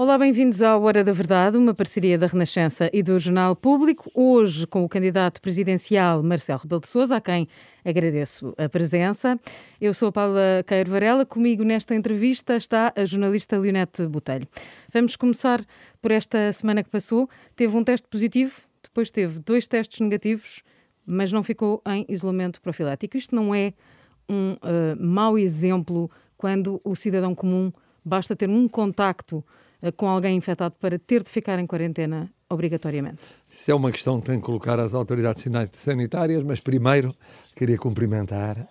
Olá, bem-vindos à Hora da Verdade, uma parceria da Renascença e do Jornal Público. Hoje com o candidato presidencial Marcelo Rebelo de Sousa, a quem agradeço a presença. Eu sou a Paula Queiro Varela, comigo nesta entrevista está a jornalista Leonete Botelho. Vamos começar por esta semana que passou. Teve um teste positivo, depois teve dois testes negativos, mas não ficou em isolamento profilático. Isto não é um uh, mau exemplo quando o cidadão comum basta ter um contacto com alguém infectado para ter de ficar em quarentena obrigatoriamente? Isso é uma questão que tem que colocar às autoridades sanitárias, mas primeiro queria cumprimentar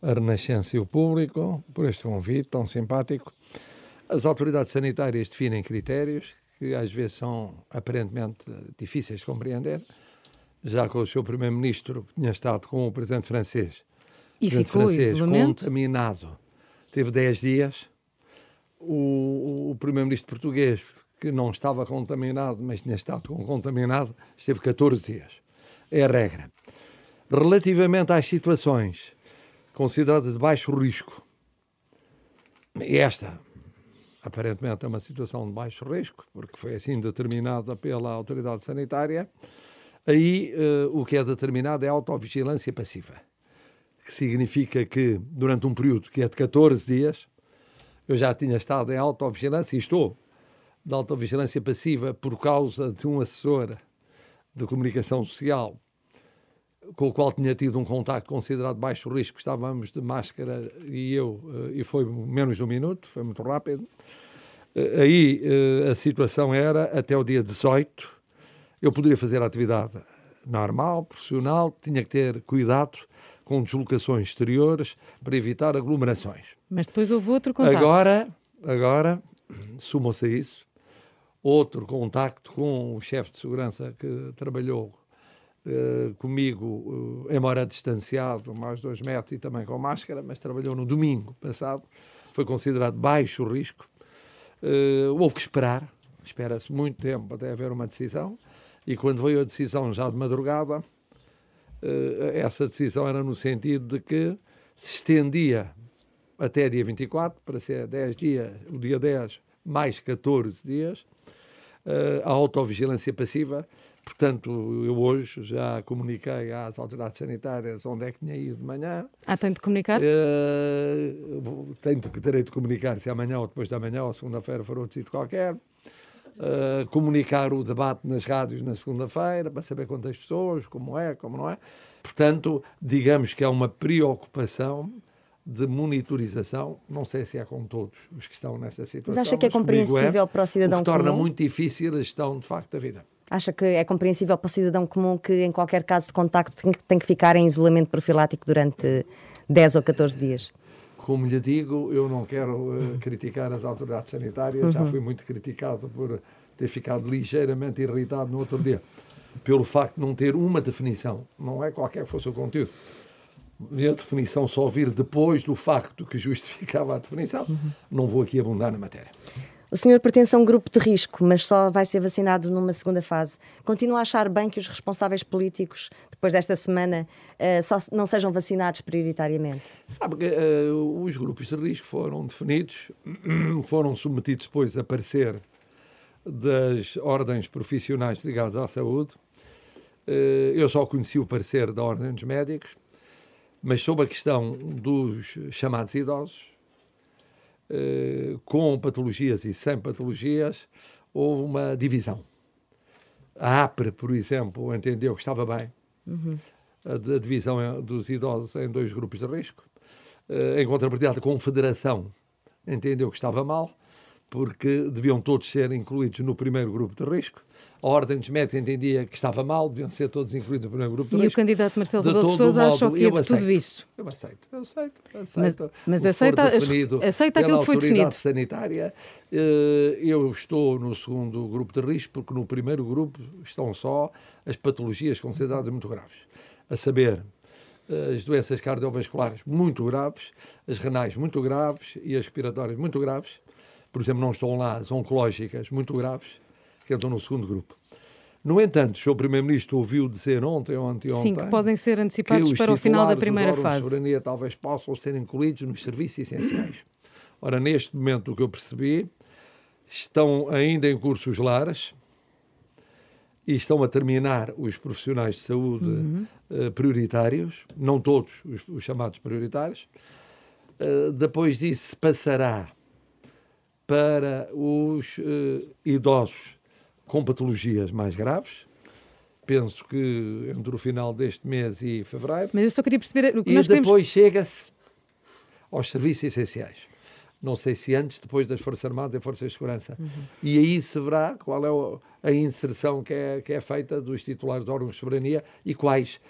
a Renascença e o público por este convite tão simpático. As autoridades sanitárias definem critérios que às vezes são aparentemente difíceis de compreender, já que o seu primeiro-ministro tinha estado com o presidente francês, e presidente ficou francês contaminado, teve 10 dias, o, o primeiro-ministro português, que não estava contaminado, mas tinha estado contaminado, esteve 14 dias. É a regra. Relativamente às situações consideradas de baixo risco, esta, aparentemente, é uma situação de baixo risco, porque foi assim determinada pela autoridade sanitária, aí uh, o que é determinado é a autovigilância passiva, que significa que, durante um período que é de 14 dias, eu já tinha estado em autovigilância e estou de autovigilância passiva por causa de um assessor de comunicação social com o qual tinha tido um contacto considerado de baixo risco, estávamos de máscara e eu, eh, e foi menos de um minuto, foi muito rápido. Eh, aí eh, a situação era, até o dia 18, eu poderia fazer a atividade normal, profissional, tinha que ter cuidado com deslocações exteriores para evitar aglomerações. Mas depois houve outro contacto. Agora, agora sumou-se a isso, outro contacto com o chefe de segurança que trabalhou uh, comigo, uh, embora distanciado, mais dois metros e também com máscara, mas trabalhou no domingo passado, foi considerado baixo risco. Uh, houve que esperar, espera-se muito tempo até haver uma decisão, e quando veio a decisão já de madrugada, essa decisão era no sentido de que se estendia até dia 24, para ser 10 dias, o dia 10 mais 14 dias, uh, a autovigilância passiva. Portanto, eu hoje já comuniquei às autoridades sanitárias onde é que tinha ido de manhã. Ah, tem de comunicar? Uh, tenho, terei de comunicar se amanhã ou depois da manhã ou segunda-feira for outro sítio qualquer. Uh, comunicar o debate nas rádios na segunda-feira para saber quantas pessoas, como é, como não é. Portanto, digamos que é uma preocupação de monitorização, não sei se é com todos os que estão nesta situação. Mas acha que é compreensível é, para o cidadão o que torna comum? muito difícil a gestão, de facto, da vida. Acha que é compreensível para o cidadão comum que, em qualquer caso de contacto, tem que ficar em isolamento profilático durante 10 ou 14 dias? Como lhe digo, eu não quero uh, criticar as autoridades sanitárias, uhum. já fui muito criticado por ter ficado ligeiramente irritado no outro dia, pelo facto de não ter uma definição, não é qualquer que fosse o conteúdo a definição só vir depois do facto que justificava a definição, uhum. não vou aqui abundar na matéria. O senhor pertence a um grupo de risco, mas só vai ser vacinado numa segunda fase. Continua a achar bem que os responsáveis políticos, depois desta semana, uh, só não sejam vacinados prioritariamente? Sabe que uh, os grupos de risco foram definidos, foram submetidos depois a parecer das ordens profissionais ligadas à saúde. Uh, eu só conheci o parecer da Ordem dos Médicos mas sobre a questão dos chamados idosos, com patologias e sem patologias, houve uma divisão. A APRE, por exemplo, entendeu que estava bem. Uhum. A, a, divisão dos idosos em dois grupos de risco. Eh, em contrapartida, a Confederação entendeu que estava mal, porque deviam todos ser incluídos no primeiro grupo de risco a Ordem dos Médicos entendia que estava mal, deviam ser todos incluídos no primeiro grupo de E risco. o candidato Marcelo Rebelo de Sousa achou que ia de tudo isso. Eu aceito, eu aceito, aceito. Mas, mas aceita, aceita aquilo que foi definido. sanitária, eh, eu estou no segundo grupo de risco, porque no primeiro grupo estão só as patologias consideradas muito graves. A saber, as doenças cardiovasculares muito graves, as renais muito graves e as respiratórias muito graves. Por exemplo, não estão lá as oncológicas muito graves que entram no segundo grupo. No entanto, o Sr. Primeiro-Ministro ouviu dizer ontem ou anteontem... Sim, que podem ser antecipados para o final da primeira fase. de soberania talvez possam ser incluídos nos serviços essenciais. Ora, neste momento, o que eu percebi Estão ainda em curso os lares e estão a terminar os profissionais de saúde uhum. uh, prioritários, não todos os, os chamados prioritários. Uh, depois disso passará para os uh, idosos com patologias mais graves. Penso que entre o final deste mês e fevereiro. Mas eu só queria perceber. O que e nós depois queremos... chega-se aos serviços essenciais. Não sei se antes, depois das Forças Armadas e Forças de Segurança. Uhum. E aí se verá qual é a inserção que é, que é feita dos titulares de órgãos de soberania e quais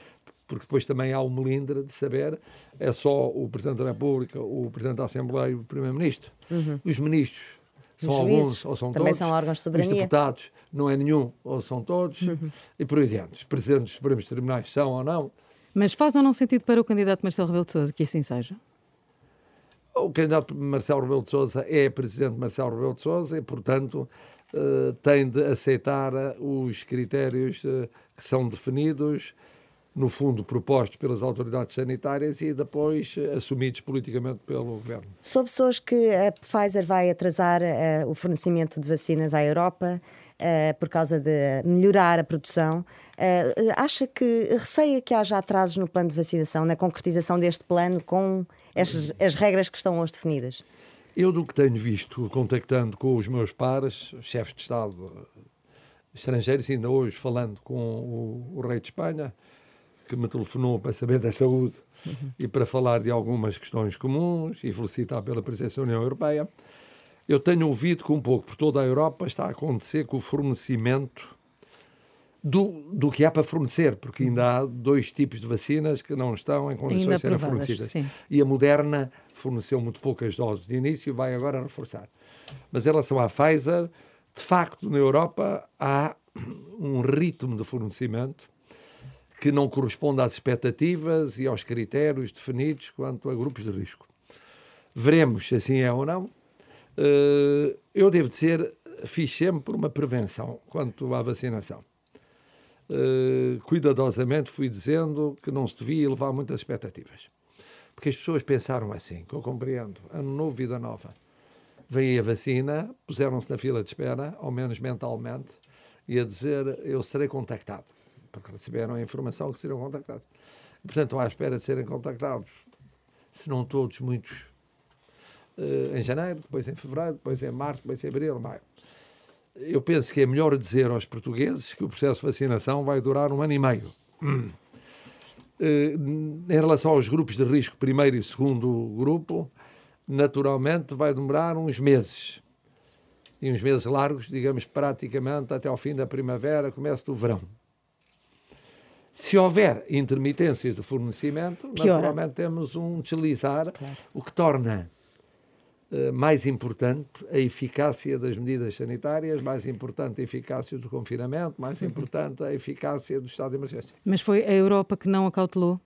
porque depois também há o melindre de saber, é só o Presidente da República, o Presidente da Assembleia e o Primeiro-Ministro. Uhum. Os ministros são Os alguns ou são também todos. são órgãos de soberania. Os deputados não é nenhum ou são todos. Uhum. E por aí adiante. Os Presidentes dos Supremos Tribunais são ou não. Mas faz ou não sentido para o candidato Marcelo Rebelo de Sousa que assim seja? O candidato Marcelo Rebelo de Sousa é Presidente Marcelo Rebelo de Sousa e, portanto, uh, tem de aceitar os critérios uh, que são definidos no fundo, propostos pelas autoridades sanitárias e depois assumidos politicamente pelo governo. São pessoas que a Pfizer vai atrasar uh, o fornecimento de vacinas à Europa uh, por causa de melhorar a produção. Uh, acha que receia que haja atrasos no plano de vacinação, na concretização deste plano com as, as regras que estão hoje definidas? Eu, do que tenho visto, contactando com os meus pares, chefes de Estado estrangeiros, ainda hoje falando com o, o rei de Espanha, que me telefonou para saber da saúde uhum. e para falar de algumas questões comuns e felicitar pela presença da União Europeia. Eu tenho ouvido que um pouco por toda a Europa está a acontecer com o fornecimento do, do que há para fornecer, porque ainda há dois tipos de vacinas que não estão em condições de serem fornecidas. Sim. E a Moderna forneceu muito poucas doses de início e vai agora reforçar. Mas em relação à Pfizer, de facto, na Europa há um ritmo de fornecimento que não corresponde às expectativas e aos critérios definidos quanto a grupos de risco. Veremos se assim é ou não. Eh, eu devo dizer, fiz sempre uma prevenção quanto à vacinação. Eh, cuidadosamente fui dizendo que não se devia levar muitas expectativas. Porque as pessoas pensaram assim, que eu compreendo, ano novo, vida nova. Veio a vacina, puseram-se na fila de espera, ao menos mentalmente, e a dizer, eu serei contactado porque receberam a informação que seriam contactados. Portanto, estão à espera de serem contactados, se não todos, muitos, uh, em janeiro, depois em fevereiro, depois em março, depois em abril, maio. Eu penso que é melhor dizer aos portugueses que o processo de vacinação vai durar um ano e meio. Uh, em relação aos grupos de risco, primeiro e segundo grupo, naturalmente vai demorar uns meses. E uns meses largos, digamos, praticamente até ao fim da primavera, começo do verão. Se houver intermitências de fornecimento, Piora. naturalmente temos um deslizar, claro. o que torna uh, mais importante a eficácia das medidas sanitárias, mais importante a eficácia do confinamento, mais uhum. importante a eficácia do estado de emergência. Mas foi a Europa que não acautelou?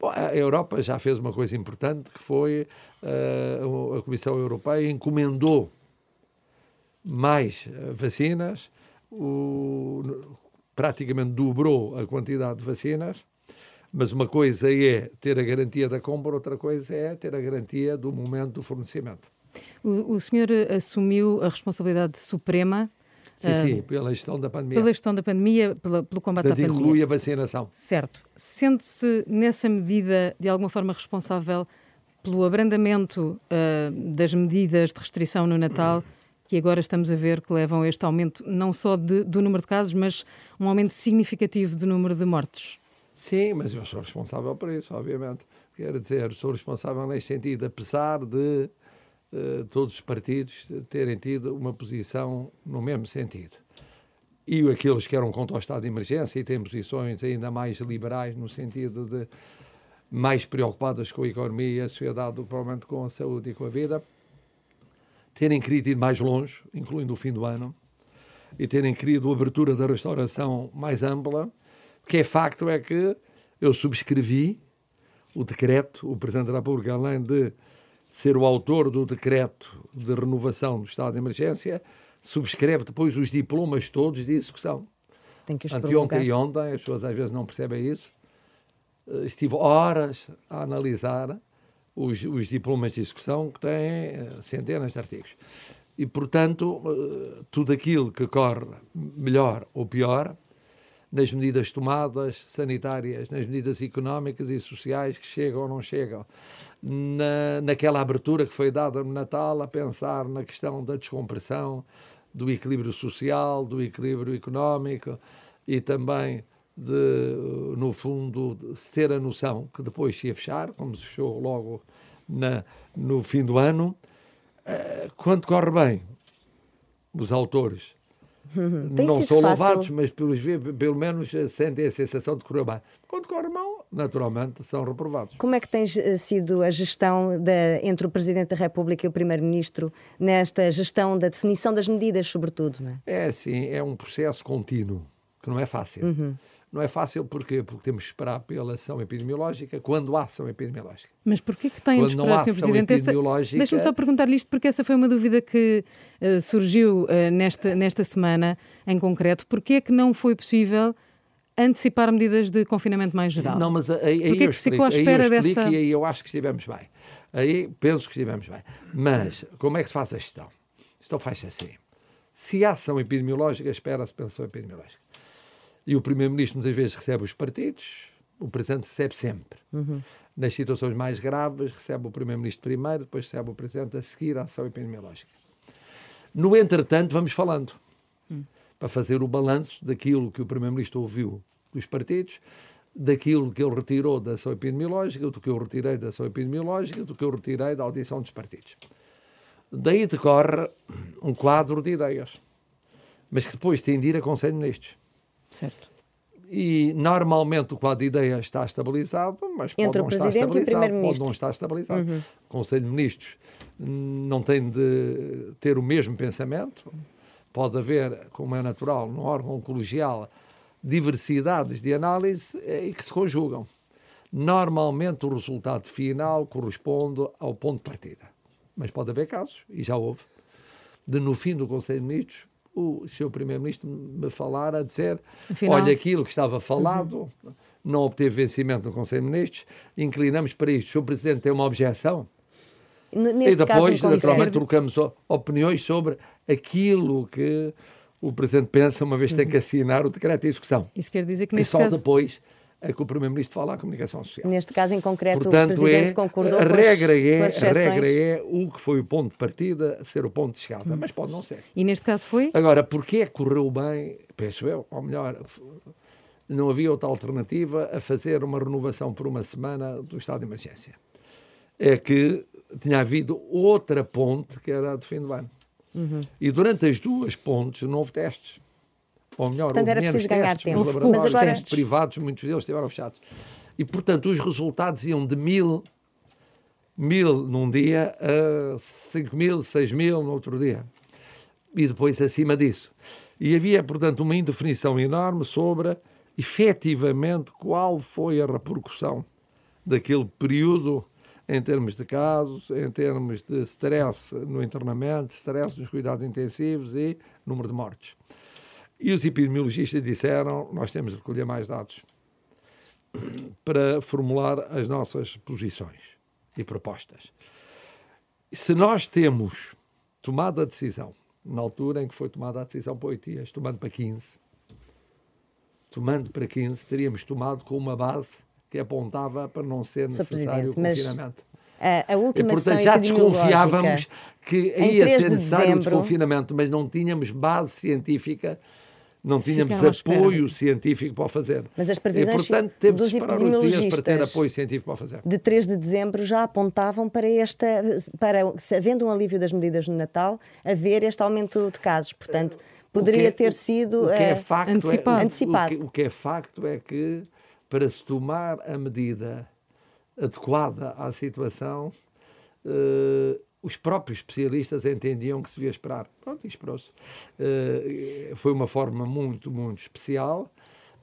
Bom, a Europa já fez uma coisa importante, que foi uh, a Comissão Europeia encomendou mais eh, vacinas, o, praticamente dobrou a quantidade de vacinas, mas uma coisa é ter a garantia da compra, outra coisa é ter a garantia do momento do fornecimento. O, o senhor assumiu a responsabilidade suprema Sim, uh, sim, pela gestão da pandemia. Pela gestão da pandemia, pela, pelo combate Portanto, à pandemia. inclui a vacinação. Certo. Sente-se, nessa medida, de alguma forma responsável pelo abrandamento uh, das medidas de restrição no Natal que agora estamos a ver que levam a este aumento não só de, do número de casos, mas um aumento significativo do número de mortes. Sim, mas eu sou responsável por isso, obviamente. Quero dizer, sou responsável neste sentido, apesar de uh, todos os partidos terem tido uma posição no mesmo sentido. E aqueles que eram contra o estado de emergência e têm posições ainda mais liberais, no sentido de mais preocupadas com a economia e a sociedade do que provavelmente com a saúde e com a vida, terem querido ir mais longe, incluindo o fim do ano, e terem querido a abertura da restauração mais ampla, o que é facto é que eu subscrevi o decreto, o Presidente da República, além de ser o autor do decreto de renovação do estado de emergência, subscreve depois os diplomas todos de execução. Tem que os Anteontem e ontem, as pessoas às vezes não percebem isso, eh, estive horas a analisar os, os diplomas de execução que têm eh, centenas de artigos. E, portanto, eh, tudo aquilo que corre melhor ou pior, nas medidas tomadas sanitárias, nas medidas económicas e sociais que chegam ou não chegam, na, naquela abertura que foi dada no Natal a pensar na questão da descompressão, do equilíbrio social, do equilíbrio económico e também de, no fundo, de se ter a noção que depois se ia fechar, como se fechou logo na, no fim do ano. Uh, quando corre bem, os autores não são louvados, mas pelos, pelo menos sentem a sensação de correr bem. Quando corre mal, naturalmente, são reprovados. Como é que tem eh, sido a gestão da, entre o Presidente da República e o Primeiro-Ministro nesta gestão da definição das medidas, sobretudo? Não é? é, sim, é um processo contínuo, que não é fácil. Uhum. Não é fácil porquê? porque temos que esperar pela ação epidemiológica quando há ação epidemiológica. Mas porquê que tem de esperar, Sr. Presidente? Epidemiológica... Deixe-me só perguntar-lhe isto, porque essa foi uma dúvida que uh, surgiu uh, nesta, nesta semana em concreto. Porquê é que não foi possível antecipar medidas de confinamento mais geral? Não, mas aí, aí Porquê eu que ficou à espera aí eu dessa... E aí eu acho que estivemos bem. Aí penso que estivemos bem. Mas como é que se faz a gestão? Isto faz-se assim. Se há ação epidemiológica, espera-se pela ação epidemiológica. E o Primeiro-Ministro muitas vezes recebe os partidos, o Presidente recebe sempre. Uhum. Nas situações mais graves, recebe o Primeiro-Ministro primeiro, depois recebe o Presidente a seguir a ação epidemiológica. No entretanto, vamos falando uhum. para fazer o balanço daquilo que o Primeiro-Ministro ouviu dos partidos, daquilo que ele retirou da ação epidemiológica, do que eu retirei da ação epidemiológica, do que eu retirei da audição dos partidos. Daí decorre um quadro de ideias, mas que depois tem de ir a Conselho Ministros. Certo. E normalmente o quadro de ideias está estabilizado, mas pode Entre não o estar Presidente e o estabilizado, pode Primeiro-Ministro. não estar estabilizado. Uhum. O Conselho de Ministros não tem de ter o mesmo pensamento. Pode haver, como é natural, num órgão colegial, diversidades de análise eh, e que se conjugam. Normalmente o resultado final corresponde ao ponto de partida. Mas pode haver casos, e já houve, de no fim do Conselho de Ministros o seu Primeiro-Ministro me falar a dizer: Afinal... olha, aquilo que estava falado uhum. não obteve vencimento no Conselho de Ministros, inclinamos para isto. O Sr. Presidente tem uma objeção. Neste e depois, caso, naturalmente, trocamos opiniões sobre aquilo que o Presidente pensa, uma vez que tem que assinar o decreto de execução. Isso quer dizer que e neste só caso... depois é que o Primeiro-Ministro fala à comunicação social. Neste caso em concreto, Portanto, o Presidente é, concordou a com regra as, é, com as A regra é o que foi o ponto de partida ser o ponto de chegada, Hum. mas pode não ser. E neste caso foi? Agora, porquê é correu bem, penso eu, ou melhor, não havia outra alternativa a fazer uma renovação por uma semana do estado de emergência? É que tinha havido outra ponte que era do fim do ano. Uhum. E durante as duas pontes não houve testes. Ou melhor, Portanto, era preciso ganhar testes, tempo. os laboratórios poucos testes. privados, muitos deles estiveram fechados. E, portanto, os resultados iam de mil, mil num dia a cinco mil, seis mil no outro dia. E depois acima disso. E havia, portanto, uma indefinição enorme sobre, efetivamente, qual foi a repercussão daquele período em termos de casos, em termos de stress no internamento, stress nos cuidados intensivos e número de mortes. E os epidemiologistas disseram: nós temos de recolher mais dados para formular as nossas posições e propostas. Se nós temos tomado a decisão, na altura em que foi tomada a decisão para 8 dias, tomando para 15, tomando para 15, teríamos tomado com uma base que apontava para não ser necessário o confinamento. A, a última e, portanto, já desconfiávamos que ia ser necessário o desconfinamento, mas não tínhamos base científica não tínhamos apoio científico para o fazer. Mas as previsões e, portanto, teve dos dias para ter apoio científico para o fazer. De 3 de dezembro já apontavam para esta, para, havendo um alívio das medidas no Natal, haver este aumento de casos. Portanto, poderia é, ter sido o que é facto antecipado. É, antecipado. O, que, o que é facto é que, para se tomar a medida adequada à situação, uh, os próprios especialistas entendiam que se devia esperar. Pronto, e esperou-se. Uh, foi uma forma muito, muito especial.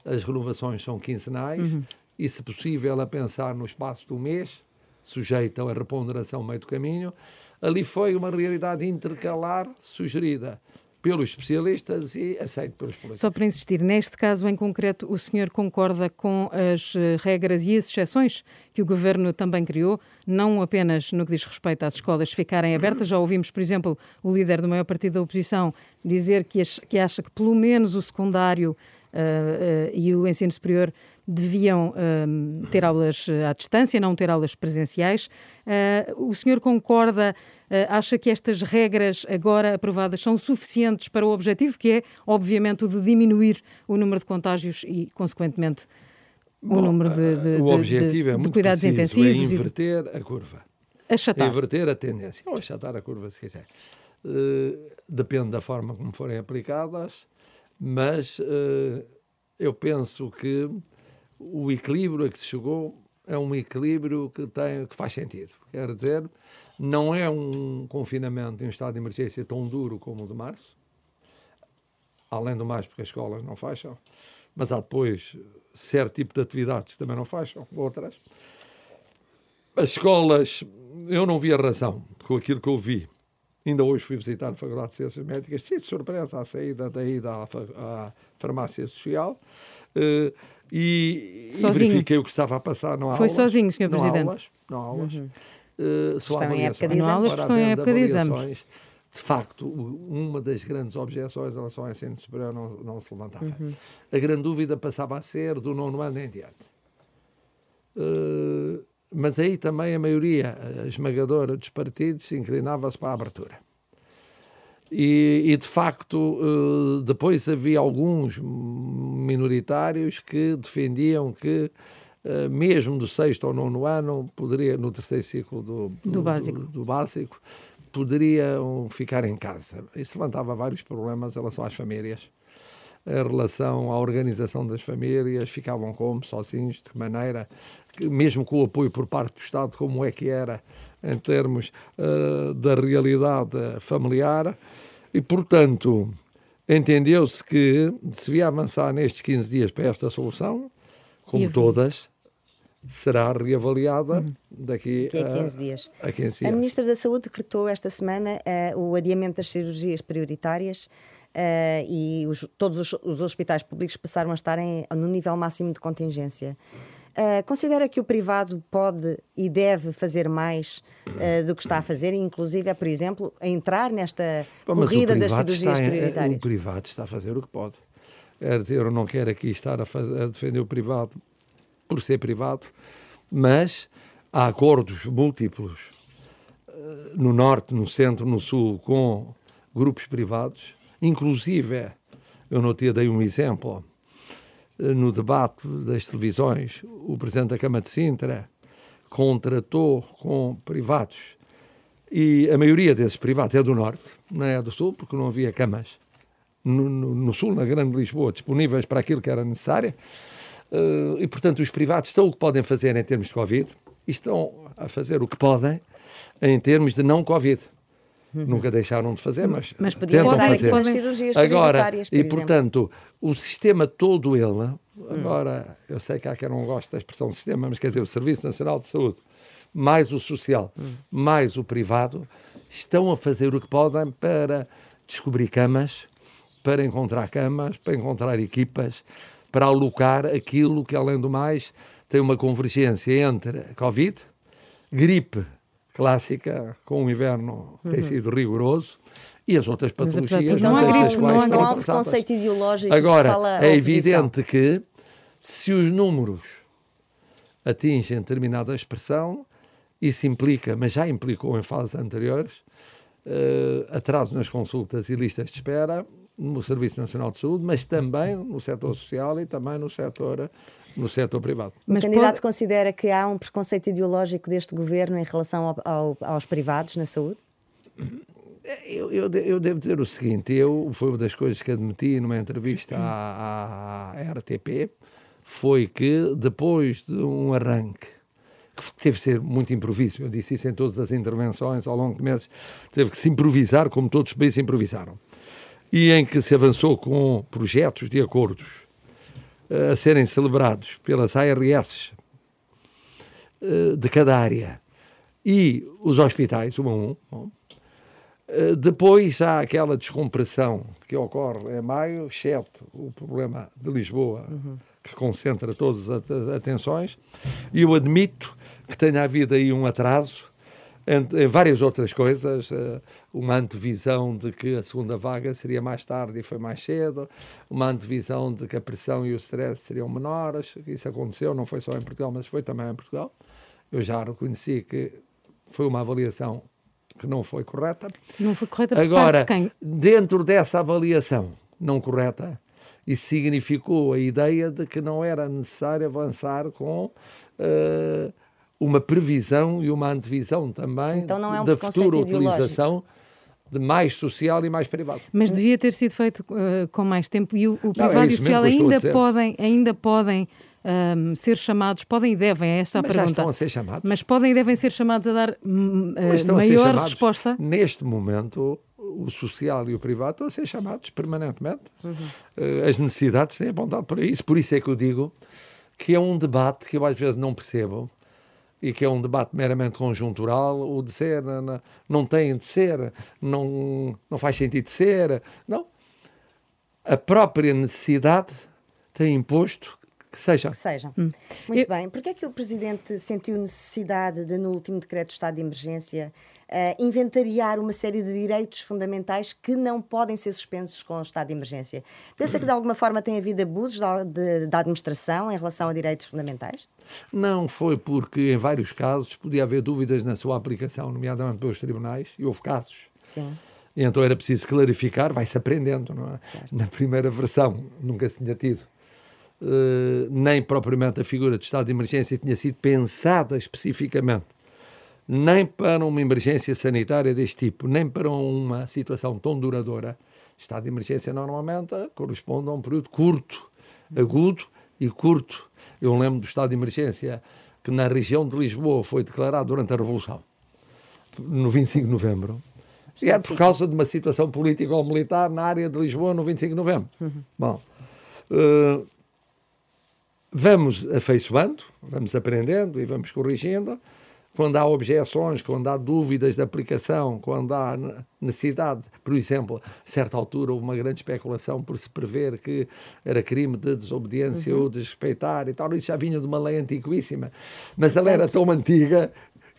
As renovações são quinzenais uhum. e, se possível, a pensar no espaço do mês, sujeita a reponderação meio do caminho. Ali foi uma realidade intercalar sugerida pelos especialistas e aceito pelos políticos. Só para insistir, neste caso em concreto, o senhor concorda com as eh, regras e as exceções que o governo também criou, não apenas no que diz respeito às escolas ficarem abertas. Já ouvimos, por exemplo, o líder do maior partido da oposição dizer que, acha que pelo menos o secundário uh, uh, e o ensino superior deviam uh, ter aulas à distância, não ter aulas presenciais. o senhor concorda eh, acha que estas regras agora aprovadas são suficientes para o objetivo, que é, obviamente, o de diminuir o número de contágios e, consequentemente, Bom, o número de, de, o objetivo de, é muito cuidados preciso, intensivos. É inverter a curva. Achatar. Inverter a tendência. Ou achatar a curva, se quiser. Uh, depende da forma como forem aplicadas, mas uh, eu penso que o equilíbrio a que se chegou é um equilíbrio que, tem, que faz sentido. Quer dizer, não é um confinamento em um estado de emergência tão duro como o de março, além do mais porque as escolas não fecham, mas há depois certo tipo de atividades que também não fecham, outras. As escolas, eu não vi a razão com aquilo que eu vi. Ainda hoje fui visitar a Faculdade de Ciências Médicas, tive surpresa à saída da ida à, à farmácia social. Uh, e, e, verifiquei o que estava a passar. Não há Foi aulas, sozinho, Sr. Presidente? Não há aulas. Não há aulas. Uhum. Uh, só em época de exames. Aulas, estão em época de exames. De facto, uma das grandes objeções em relação ao ensino superior não, não se levantava. Uhum. A grande dúvida passava a ser do nono ano em diante. Uh, mas aí também a maioria esmagadora dos partidos inclinava-se para a abertura. E, e, de facto, uh, depois havia alguns minoritários que defendiam que Uh, mesmo do sexto ao nono ano, poderia, no terceiro ciclo do, do, do básico. Do, do, básico, poderiam ficar em casa. Isso levantava vários problemas em relação às famílias. Em relação à organização das famílias, ficavam como? Sozinhos, de que maneira? Que, mesmo com o apoio por parte do Estado, como é que era em termos uh, da realidade familiar. E, portanto, entendeu-se que se devia avançar nestes 15 dias para esta solução, como todas, será reavaliada daqui, daqui a, 15 dias. a 15 dias. A Ministra da Saúde decretou esta semana uh, o adiamento das cirurgias prioritárias uh, e os, todos os, os, hospitais públicos passaram a estar em, no nível máximo de contingência. Uh, considera que o privado pode e deve fazer mais uh, do que está a fazer, inclusive, é, por exemplo, a entrar nesta Bom, corrida das cirurgias está, prioritárias? O privado está a fazer o que pode. Quer dizer, eu não quero aqui estar a, a defender o privado por ser privado, mas há acordos múltiplos uh, no norte, no centro, no sul, com grupos privados, inclusive, eu não te dei um exemplo, no debate das televisões, o Presidente da Câmara de Sintra contratou com privados e a maioria desses privados é do Norte, não é do Sul, porque não havia camas no, no, no Sul, na Grande Lisboa, disponíveis para aquilo que era necessário. Uh, e, portanto, os privados estão o que podem fazer em termos de Covid e estão a fazer o que podem em termos de não Covid. Uhum. Nunca deixaram de fazer, mas, mas podiam tentam fazer. Aqui cirurgias agora e por portanto o sistema todo ele hum. agora eu sei que há quem não gosta da expressão sistema mas quer dizer o Serviço Nacional de Saúde mais o social hum. mais o privado estão a fazer o que podem para descobrir camas para encontrar camas para encontrar equipas para alocar aquilo que além do mais tem uma convergência entre Covid gripe clássica, com o inverno uhum. tem sido rigoroso, e as outras patologias não, há, gripe, não, não há um preconceito ideológico Agora, que fala é evidente que se os números atingem determinada expressão, isso implica, mas já implicou em fases anteriores, uh, atraso nas consultas e listas de espera no Serviço Nacional de Saúde, mas também no setor social e também no setor no setor privado. Mas o candidato pode... considera que há um preconceito ideológico deste governo em relação ao, ao, aos privados na saúde? Eu, eu, eu, devo dizer o seguinte: eu, foi uma das coisas que admiti numa entrevista à, à RTP, foi que depois de um arranque que teve que ser muito improviso, eu disse isso em todas as intervenções ao longo de meses, teve que se improvisar, como todos os países improvisaram, e em que se avançou com projetos de acordos a serem celebrados pelas ARS eh, de cada área e os hospitais, um a um, Uh, depois há aquela descompressão que ocorre em maio, exceto o problema de Lisboa, uhum. que concentra todas as atenções, e eu admito que tenha havido aí um atraso em, várias outras coisas, uh, uma antevisão de que a segunda vaga seria mais tarde e foi mais cedo, uma antevisão de que a pressão e o stress seriam menores, isso aconteceu, não foi só em Portugal, mas foi também em Portugal. Eu já reconheci que foi uma avaliação que não foi correta. Não foi correta por Agora, parte de quem? dentro dessa avaliação não correta, isso significou a ideia de que não era necessário avançar com uh, uma previsão e uma antevisão também então não é um da futura utilização de mais social e mais privado. Mas devia ter sido feito uh, com mais tempo e o, o privado não, é e o social ainda podem, ainda podem um, ser chamados, podem e devem, é esta a mas pergunta. Já estão a ser chamados. Mas podem e devem ser chamados a dar uh, maior resposta? Neste momento, o social e o privado estão a ser chamados permanentemente. Uhum. Uh, as necessidades têm apontado para isso. Por isso é que eu digo que é um debate que eu às vezes não percebo e que é um debate meramente conjuntural, o de ser, não, não tem de ser, não, não faz sentido de ser. Não. A própria necessidade tem imposto que seja. Que seja. Hum. Muito Eu... bem. Porquê é que o Presidente sentiu necessidade de, no último decreto de estado de emergência, uh, inventariar uma série de direitos fundamentais que não podem ser suspensos com o estado de emergência? Pensa que, de alguma forma, tem havido abusos da, de, da administração em relação a direitos fundamentais? Não, foi porque, em vários casos, podia haver dúvidas na sua aplicação, nomeadamente pelos tribunais, e houve casos. Sim. E então era preciso clarificar, vai-se aprendendo, não é? Certo. Na primeira versão nunca se tinha tido Uh, nem propriamente a figura de estado de emergência tinha sido pensada especificamente, nem para uma emergência sanitária deste tipo, nem para uma situação tão duradoura. Estado de emergência normalmente corresponde a um período curto, agudo e curto. Eu lembro do estado de emergência que na região de Lisboa foi declarado durante a Revolução, no 25 de novembro. E é por causa de uma situação política ou militar na área de Lisboa no 25 de novembro. Uhum. Bom, uh, vamos afeiçoando, vamos aprendendo e vamos corrigindo. Quando há objeções, quando há dúvidas de aplicação, quando há necessidade, por exemplo, a certa altura houve uma grande especulação por se prever que era crime de desobediência uhum. ou desrespeitar e tal, isso já vinha de uma lei antiquíssima, mas ela era tão antiga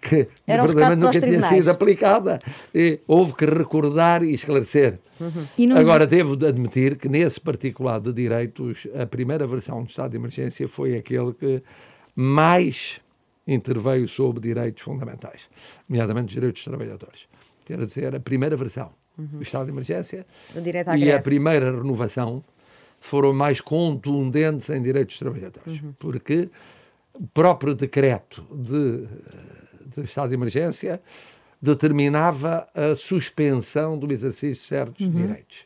que era verdadeiramente nunca tinha sido aplicada e houve que recordar e esclarecer. Uhum. Agora, devo admitir que nesse particular de direitos, a primeira versão do estado de emergência foi aquele que mais interveio sobre direitos fundamentais, nomeadamente os direitos dos trabalhadores. Quer dizer, a primeira versão uhum. do estado de emergência e a primeira renovação foram mais contundentes em direitos dos trabalhadores, uhum. porque o próprio decreto de, de estado de emergência determinava a suspensão do exercício de certos uhum. direitos.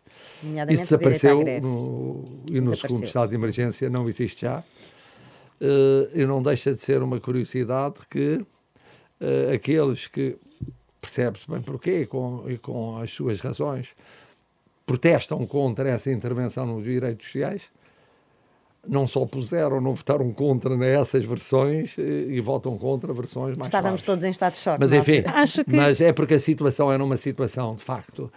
Isso desapareceu no, e no segundo estado de emergência não existe já. Uh, e não deixa de ser uma curiosidade que uh, aqueles que percebe-se bem porquê com, e com as suas razões protestam contra essa intervenção nos direitos sociais não só puseram, não votaram contra nessas versões e, e votam contra versões mais Estávamos todos em estado de choque. Mas enfim, Acho que... mas é porque a situação era uma situação, de facto,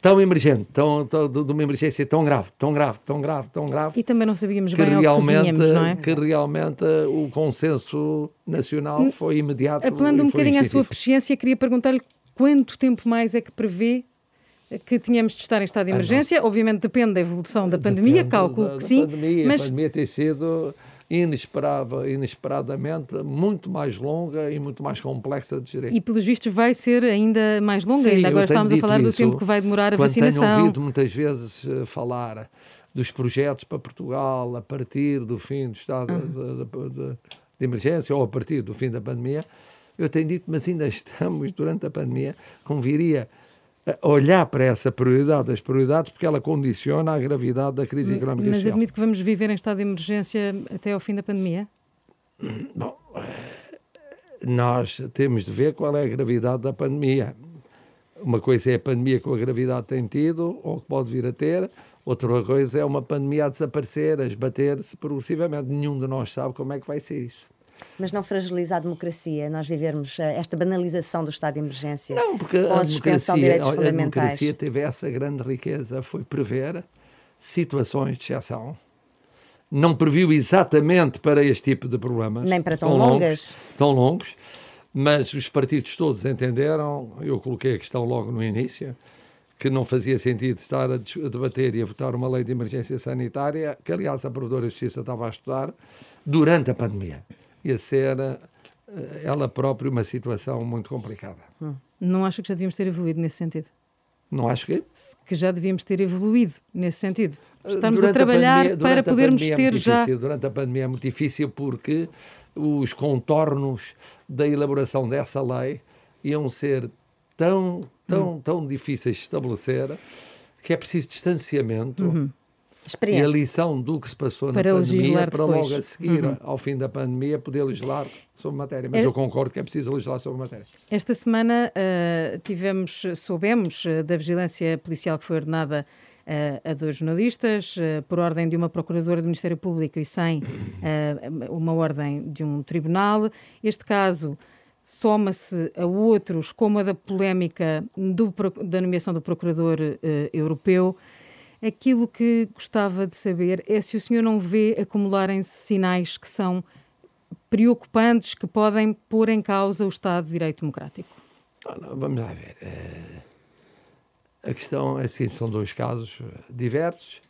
tão emergente, tão, tão, de uma emergência tão grave, tão grave, tão grave, tão grave. E também não sabíamos bem realmente, que não é? Que realmente o consenso nacional foi imediato. Apelando um bocadinho à sua presciência, queria perguntar-lhe quanto tempo mais é que prevê que tínhamos de estar em estado de emergência. Obviamente depende da evolução da pandemia, depende cálculo da, que sim. Pandemia. Mas... A pandemia tem sido inesperada, inesperadamente muito mais longa e muito mais complexa de gerir. E pelos vistos vai ser ainda mais longa, Sim, ainda agora estamos a falar do tempo que vai demorar a quando vacinação. Tenho ouvido muitas vezes eh, falar dos projetos para Portugal a partir do fim do estado de, de, de, de emergência ou a partir do fim da pandemia, eu tenho dito, mas ainda estamos durante a pandemia, conviria olhar para essa prioridade das prioridades, porque ela condiciona a gravidade da crise económica Mas admite que vamos viver em estado de emergência até ao fim da pandemia? Bom, nós temos de ver qual é a gravidade da pandemia. Uma coisa é a pandemia que a gravidade tem tido, ou que pode vir a ter, outra coisa é uma pandemia a desaparecer, a esbater-se progressivamente. Nenhum de nós sabe como é que vai ser isso. Mas não fragiliza a democracia nós vivermos eh, esta banalização do estado de emergência não, porque a, a suspensão de? A democracia teve essa grande riqueza, foi prever situações de exceção. Não previu exatamente para este tipo de problemas. Nem para tão, tão longas. Longos, tão longos, mas os partidos todos entenderam, eu coloquei a questão logo no início, que não fazia sentido estar a debater e a votar uma lei de emergência sanitária, que aliás a Provedora de Justiça estava a estudar, durante a pandemia. Ia ser eh, ela própria uma situação muito complicada. Hum. Não acha que já devíamos ter evoluído nesse sentido? Não acho que? Que já devíamos ter evoluído nesse sentido. Eh, Estamos durante a trabalhar a pandemia, para podermos é ter já. Difícil. Durante a pandemia é muito difícil porque os contornos da elaboração dessa lei iam ser tão tão, hum. tão difíceis de estabelecer que é preciso distanciamento uhum. E a lição do que se passou para na pandemia para depois. logo a seguir, uhum. ao fim da pandemia, poder legislar sobre matéria. Mas é... eu concordo que é preciso legislar sobre matéria. Esta semana uh, tivemos, soubemos uh, da vigilância policial que foi ordenada uh, a dois jornalistas, por ordem de uma procuradora do Ministério Público e sem uma ordem de um tribunal. Este caso soma-se a outros, como a da polémica do, da nomeação do Procurador Europeu. Aquilo que gostava de saber é se o senhor não vê acumularem-se sinais que são preocupantes, que podem pôr em causa o Estado de Direito Democrático. Vamos lá ver. Uh, a questão é assim, são dois casos diversos,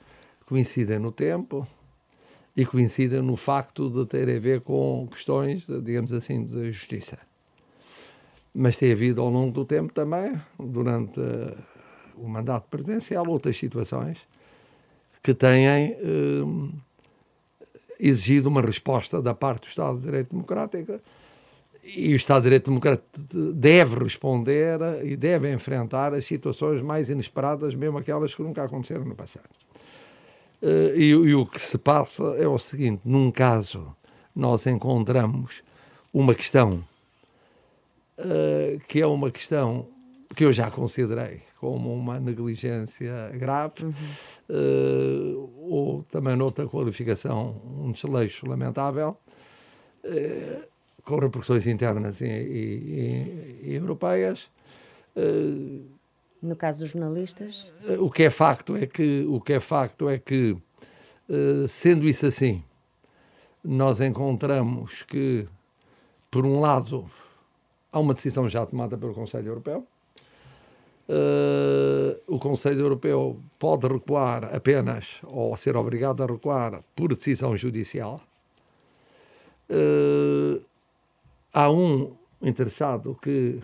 coincidem no tempo e coincidem no facto de terem a ver com questões, digamos assim, de justiça. Mas tem havido ao longo do tempo também, durante o mandato presidencial, outras situações que têm uh, exigido uma resposta da parte do Estado de Direito Democrático e o Estado de Direito Democrático deve responder e deve enfrentar as situações mais inesperadas, mesmo aquelas que nunca aconteceram no passado. Uh, e, e, o que se passa é o seguinte: num caso, nós encontramos uma questão uh, que é uma questão que eu já considerei como uma negligência grave, uhum. uh, ou também noutra qualificação, um desleixo lamentável, uh, com repercussões internas e, e, e europeias. no caso dos jornalistas? o que é facto é que, o que, é facto é que sendo isso assim, nós encontramos que, por um lado, Há uma decisão já tomada pelo Conselho Europeu. Uh, o Conselho Europeu pode recuar apenas, ou ser obrigado a recuar, por decisão judicial. Uh, há um interessado que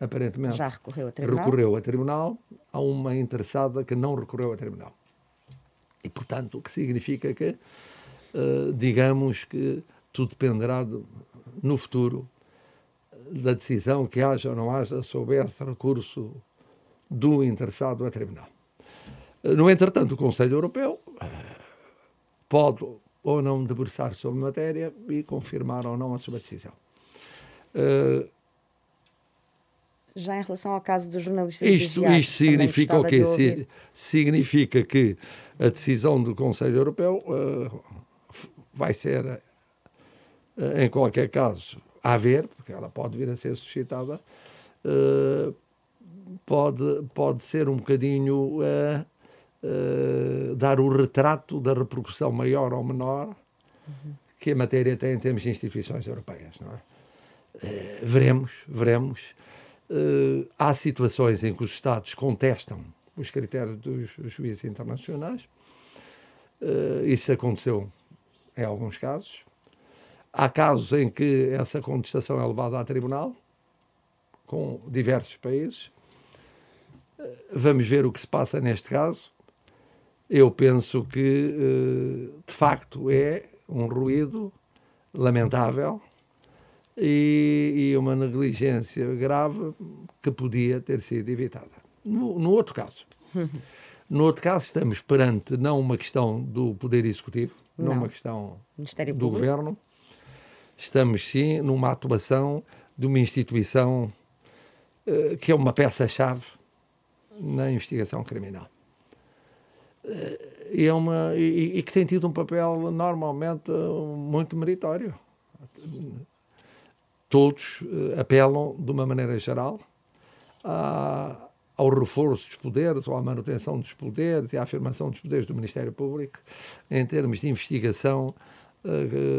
aparentemente já recorreu a tribunal. recorreu a tribunal, há uma interessada que não recorreu a tribunal. E, portanto, o que significa que, uh, digamos que tudo dependerá de, no futuro da decisão que haja ou não haja sobre esse recurso do interessado a tribunal. No entretanto, o Conselho Europeu eh, pode ou não debruçar sobre a matéria e confirmar ou não a sua decisão. Uh, Já em relação ao caso dos jornalistas isto, vigiados, isto significa o quê? Si, significa que a decisão do Conselho Europeu uh, vai ser, uh, em qualquer caso, a ver, porque ela pode vir a ser suscitada, uh, pode, pode ser um bocadinho uh, uh, dar o retrato da repercussão maior ou menor uhum. que a matéria tem em termos de instituições europeias. Não é? veremos, veremos. há situações em que os Estados contestam os critérios dos juízes internacionais. isso aconteceu em alguns casos. Há casos em que essa contestação é levada a tribunal, com diversos países. Vamos ver o que se passa neste caso. Eu penso que, eh, de facto, é um ruído lamentável e, e uma negligência grave que podia ter sido evitada. No, no outro caso, no outro caso, estamos perante não uma questão do Poder Executivo, não, não uma questão Ministério do Público. Governo, estamos sim numa atuação de uma instituição uh, que é uma peça-chave na investigação criminal. Uh, e, é uma, e, e, que tem tido um papel normalmente muito meritório. todos uh, apelam, de uma maneira geral, ao reforço dos poderes, ou à manutenção dos poderes e à afirmação dos poderes do Ministério Público em termos de investigação,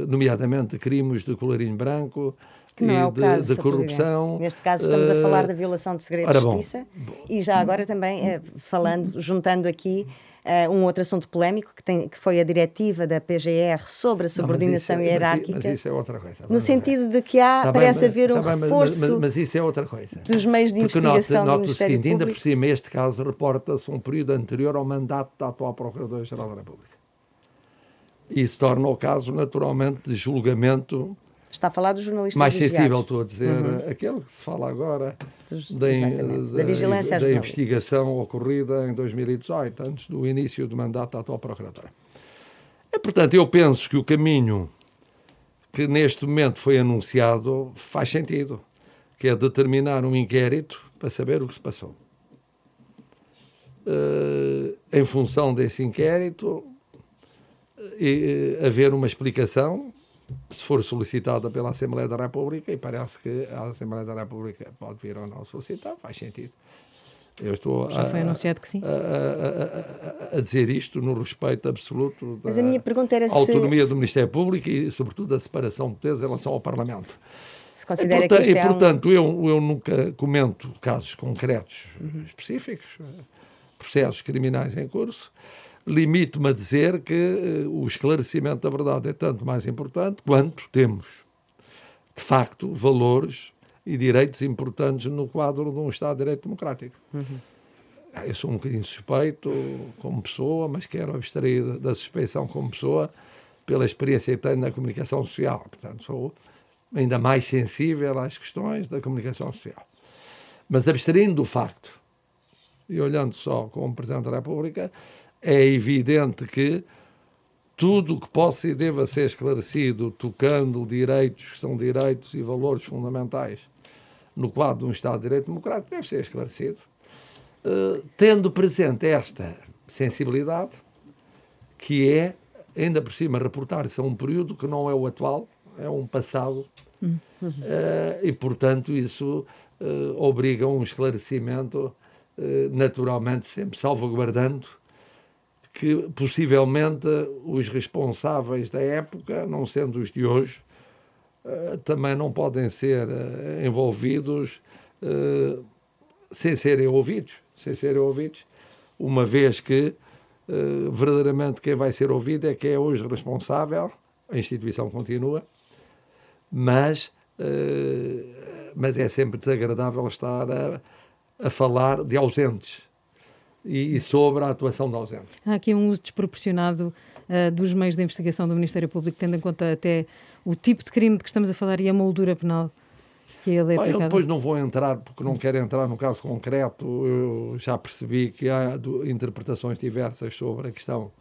nomeadamente de crimes de colarinho branco, que não é o de, caso, de corrupção. Neste caso estamos a falar da violação de segredo de justiça bom, e já agora também falando, juntando aqui Uh, um outro assunto polémico que, tem, que foi a diretiva da PGR sobre a subordinação não, mas isso, hierárquica. Mas, mas, isso é outra coisa. No sentido de que há, tá parece bem, haver um tá reforço. Mas, mas, isso é outra coisa. Dos meios de Porque investigação nota, do nota o seguinte, ainda por cima, este caso reporta-se um período anterior ao mandato da atual Procuradora-Geral da República. E isso torna o caso, naturalmente, de julgamento Está a falar dos jornalistas Mais sensível, estou a dizer, uhum. aquele que se fala agora dos, da, da, vigilância da investigação ocorrida em 2018, antes do início do mandato da atual Procuradora. É, portanto, eu penso que o caminho que neste momento foi anunciado faz sentido, que é determinar um inquérito para saber o que se passou. Uh, em função desse inquérito, e, haver uma explicação se for solicitada pela Assembleia da República, e parece que a Assembleia da República pode vir ou não solicitar, faz sentido. Eu estou Já a, foi anunciado que sim. A, a, a, dizer isto no respeito absoluto da autonomia se... do Ministério Público e, sobretudo, da separação de poderes em relação ao Parlamento. Se considera e, portanto, que e, é portanto um... eu, eu nunca comento casos concretos uhum. específicos, processos criminais em curso, limito-me a dizer que uh, o esclarecimento da verdade é tanto mais importante quanto temos, de facto, valores e direitos importantes no quadro de um Estado de Direito Democrático. Uhum. Eu sou um bocadinho suspeito como pessoa, mas quero abstrair da suspeição como pessoa pela experiência que tenho na comunicação social. Portanto, sou ainda mais sensível às questões da comunicação social. Mas abstraindo do facto, e olhando só como Presidente da República, é evidente que tudo o que possa e deva ser esclarecido, tocando direitos que são direitos e valores fundamentais no quadro de um Estado de Direito Democrático, deve ser esclarecido. Uh, tendo presente esta sensibilidade, que é, ainda por cima, reportar-se a um período que não é o atual, é um passado, uh, e, portanto, isso uh, obriga a um esclarecimento, naturalmente, sempre salvaguardando que possivelmente os responsáveis da época, não sendo os de hoje, uh, também não podem ser uh, envolvidos uh, sem serem ouvidos, sem serem ouvidos, uma vez que verdadeiramente quem vai ser ouvido é quem é hoje responsável, a instituição continua, mas, mas é sempre desagradável estar a, a falar de ausentes e, e sobre a atuação da ausente. Há aqui um uso desproporcionado uh, dos meios de investigação do Ministério Público, tendo em conta até o tipo de crime de que estamos a falar e a moldura penal que ele é Eu depois não vou entrar, porque não quero entrar no caso concreto, eu já percebi que há interpretações diversas sobre a questão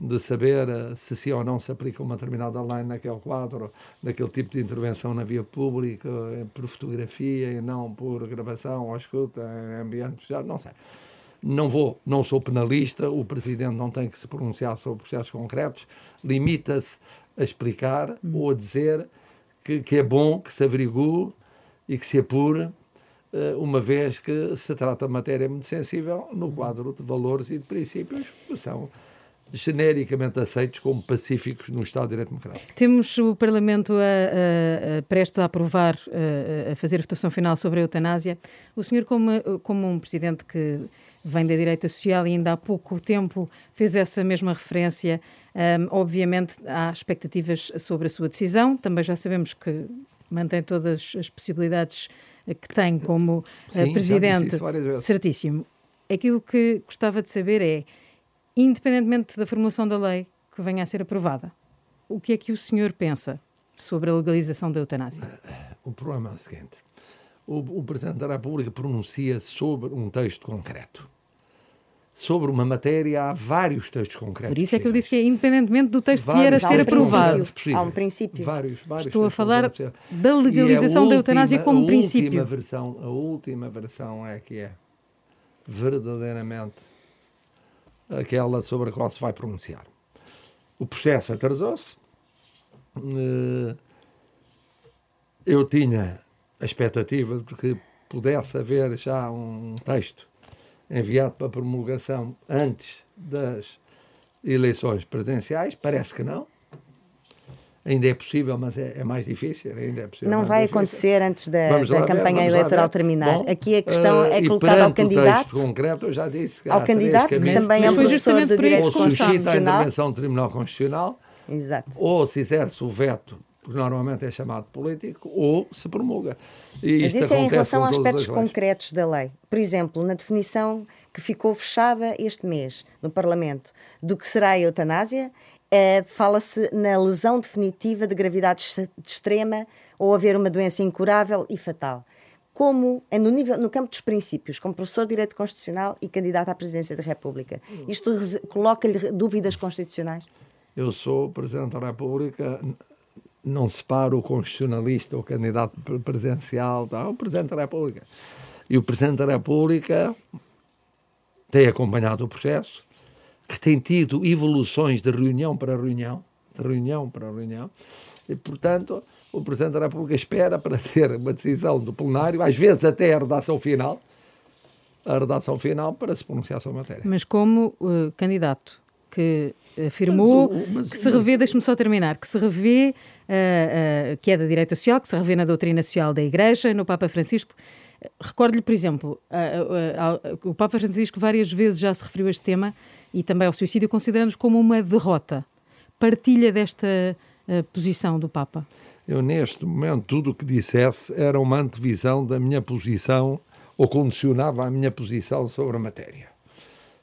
de saber eh, se sim ou não se aplica uma determinada lei naquele quadro, naquele tipo de intervenção na via pública, eh, por fotografia e não por gravação ou escuta em ambientes já, não sei. Não vou, não sou penalista, o Presidente não tem que se pronunciar sobre processos concretos, limita-se a explicar hum. ou a dizer que, que, é bom que se averigue e que se apure, uh, uma vez que se trata de matéria muito sensível no quadro de valores e de princípios que são genericamente aceitos como pacíficos no Estado de Direito Democrático. Temos o Parlamento a, a, a prestes a aprovar, a, a, fazer a votação final sobre a eutanásia. O senhor, como, como um presidente que vem da direita social e ainda há pouco tempo fez essa mesma referência. Um, obviamente há expectativas sobre a sua decisão, também já sabemos que mantém todas as possibilidades que tem como Sim, uh, presidente. Certíssimo. Aquilo que gostava de saber é, independentemente da formulação da lei que venha a ser aprovada, o que é que o senhor pensa sobre a legalização da eutanásia? O problema é o seguinte: o, o Presidente da República pronuncia sobre um texto concreto sobre uma matéria, há vários textos concretos. Por isso é que eu disse que é independentemente do texto vários, que vier a ser aprovado. Há um princípio. Vários, vários Estou a falar da legalização da eutanásia como a princípio. Última versão, a última versão é que é verdadeiramente aquela sobre a qual se vai pronunciar. O processo atrasou-se. Uh, eu tinha a expectativa de que pudesse haver já um texto enviado para promulgação antes das eleições presidenciais. Parece que não. Ainda é possível, mas é, é mais difícil. Ainda é possível, não vai difícil. acontecer antes da, da campanha eleitoral terminar. Bom, Aqui a questão é colocada ao candidato. concreto, eu já disse que ao candidato, que também é um professor de Direito Constitucional. Ou suscita a intervenção do Tribunal Constitucional, Exato. ou se exerce o veto porque normalmente é chamado político, ou se promulga. E Mas isso é em relação a aspectos concretos da lei. Por exemplo, na definição que ficou fechada este mês no Parlamento do que será a eutanásia, eh, fala-se na lesão definitiva de gravidade extrema ou haver uma doença incurável e fatal. Como, no, nível, no campo dos princípios, como professor de Direito Constitucional e candidato à Presidência da República, isto coloca-lhe dúvidas constitucionais? Eu sou Presidente da República não separa o constitucionalista, o candidato presidencial, tá? o Presidente da República. E o Presidente da República tem acompanhado o processo, que tem tido evoluções de reunião para reunião, de reunião para reunião, e, portanto, o Presidente da República espera para ter uma decisão do plenário, às vezes até a redação final, a redação final para se pronunciar sobre a matéria. Mas como uh, candidato que afirmou mas, mas, que se revê, deixe-me só terminar, que se revê uh, uh, que é da direita social, que se revê na doutrina social da Igreja, no Papa Francisco. Recordo-lhe, por exemplo, uh, o Papa Francisco várias vezes já se referiu a este tema e também ao suicídio, considerando-nos como uma derrota. Partilha desta posição do Papa? Eu, neste momento, tudo o que dissesse era uma antevisão da minha posição ou condicionava a minha posição sobre a matéria.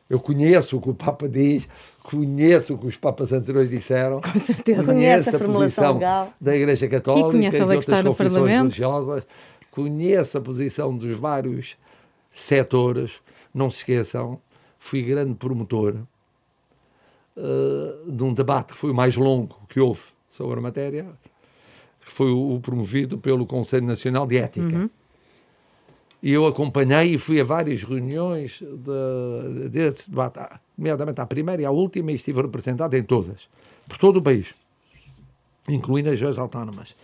Eu conheço o que o Papa diz, conheço o que os Papas anteriores disseram. Com certeza. Conheço a, a formulação legal. da Igreja Católica e, conhece e de outras confissões religiosas. Conheço a posição dos vários setores. Não se esqueçam, fui grande promotor uh, de um debate que foi o mais longo que houve sobre a matéria, que foi o promovido pelo Conselho Nacional de Ética. Uhum e eu acompanhei e fui a várias reuniões de, debate, nomeadamente à primeira e à última, e estive representado em todas, por todo o país, incluindo as regiões autónomas.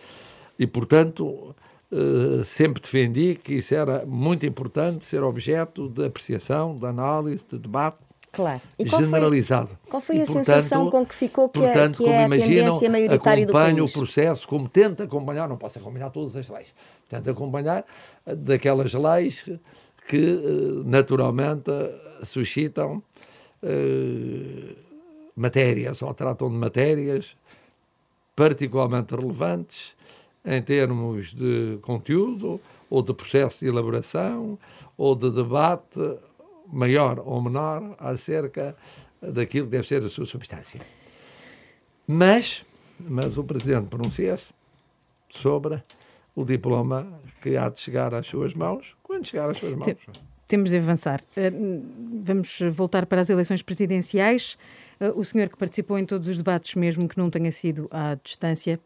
E, portanto, eh, sempre defendi que isso era muito importante ser objeto de apreciação, de análise, de debate. Claro. E qual generalizado. Foi, qual foi a portanto, sensação com que ficou que, portanto, é, que é a tendência maioritária do país? acompanho o processo, como tento acompanhar, não posso acompanhar todas as leis, tento acompanhar daquelas leis que eh, naturalmente suscitam uh, matérias ou tratam de matérias particularmente relevantes em termos de conteúdo ou de processo de elaboração ou de debate maior ou menor acerca daquilo que deve ser a sua substância. Mas, mas o Presidente pronuncia-se sobre o diploma que há de chegar às suas mãos, quando chegar às suas mãos. Temos de avançar. Eh, vamos voltar para as eleições presidenciais. Eh, o senhor que participou em todos os debates, mesmo que não tenha sido à distância,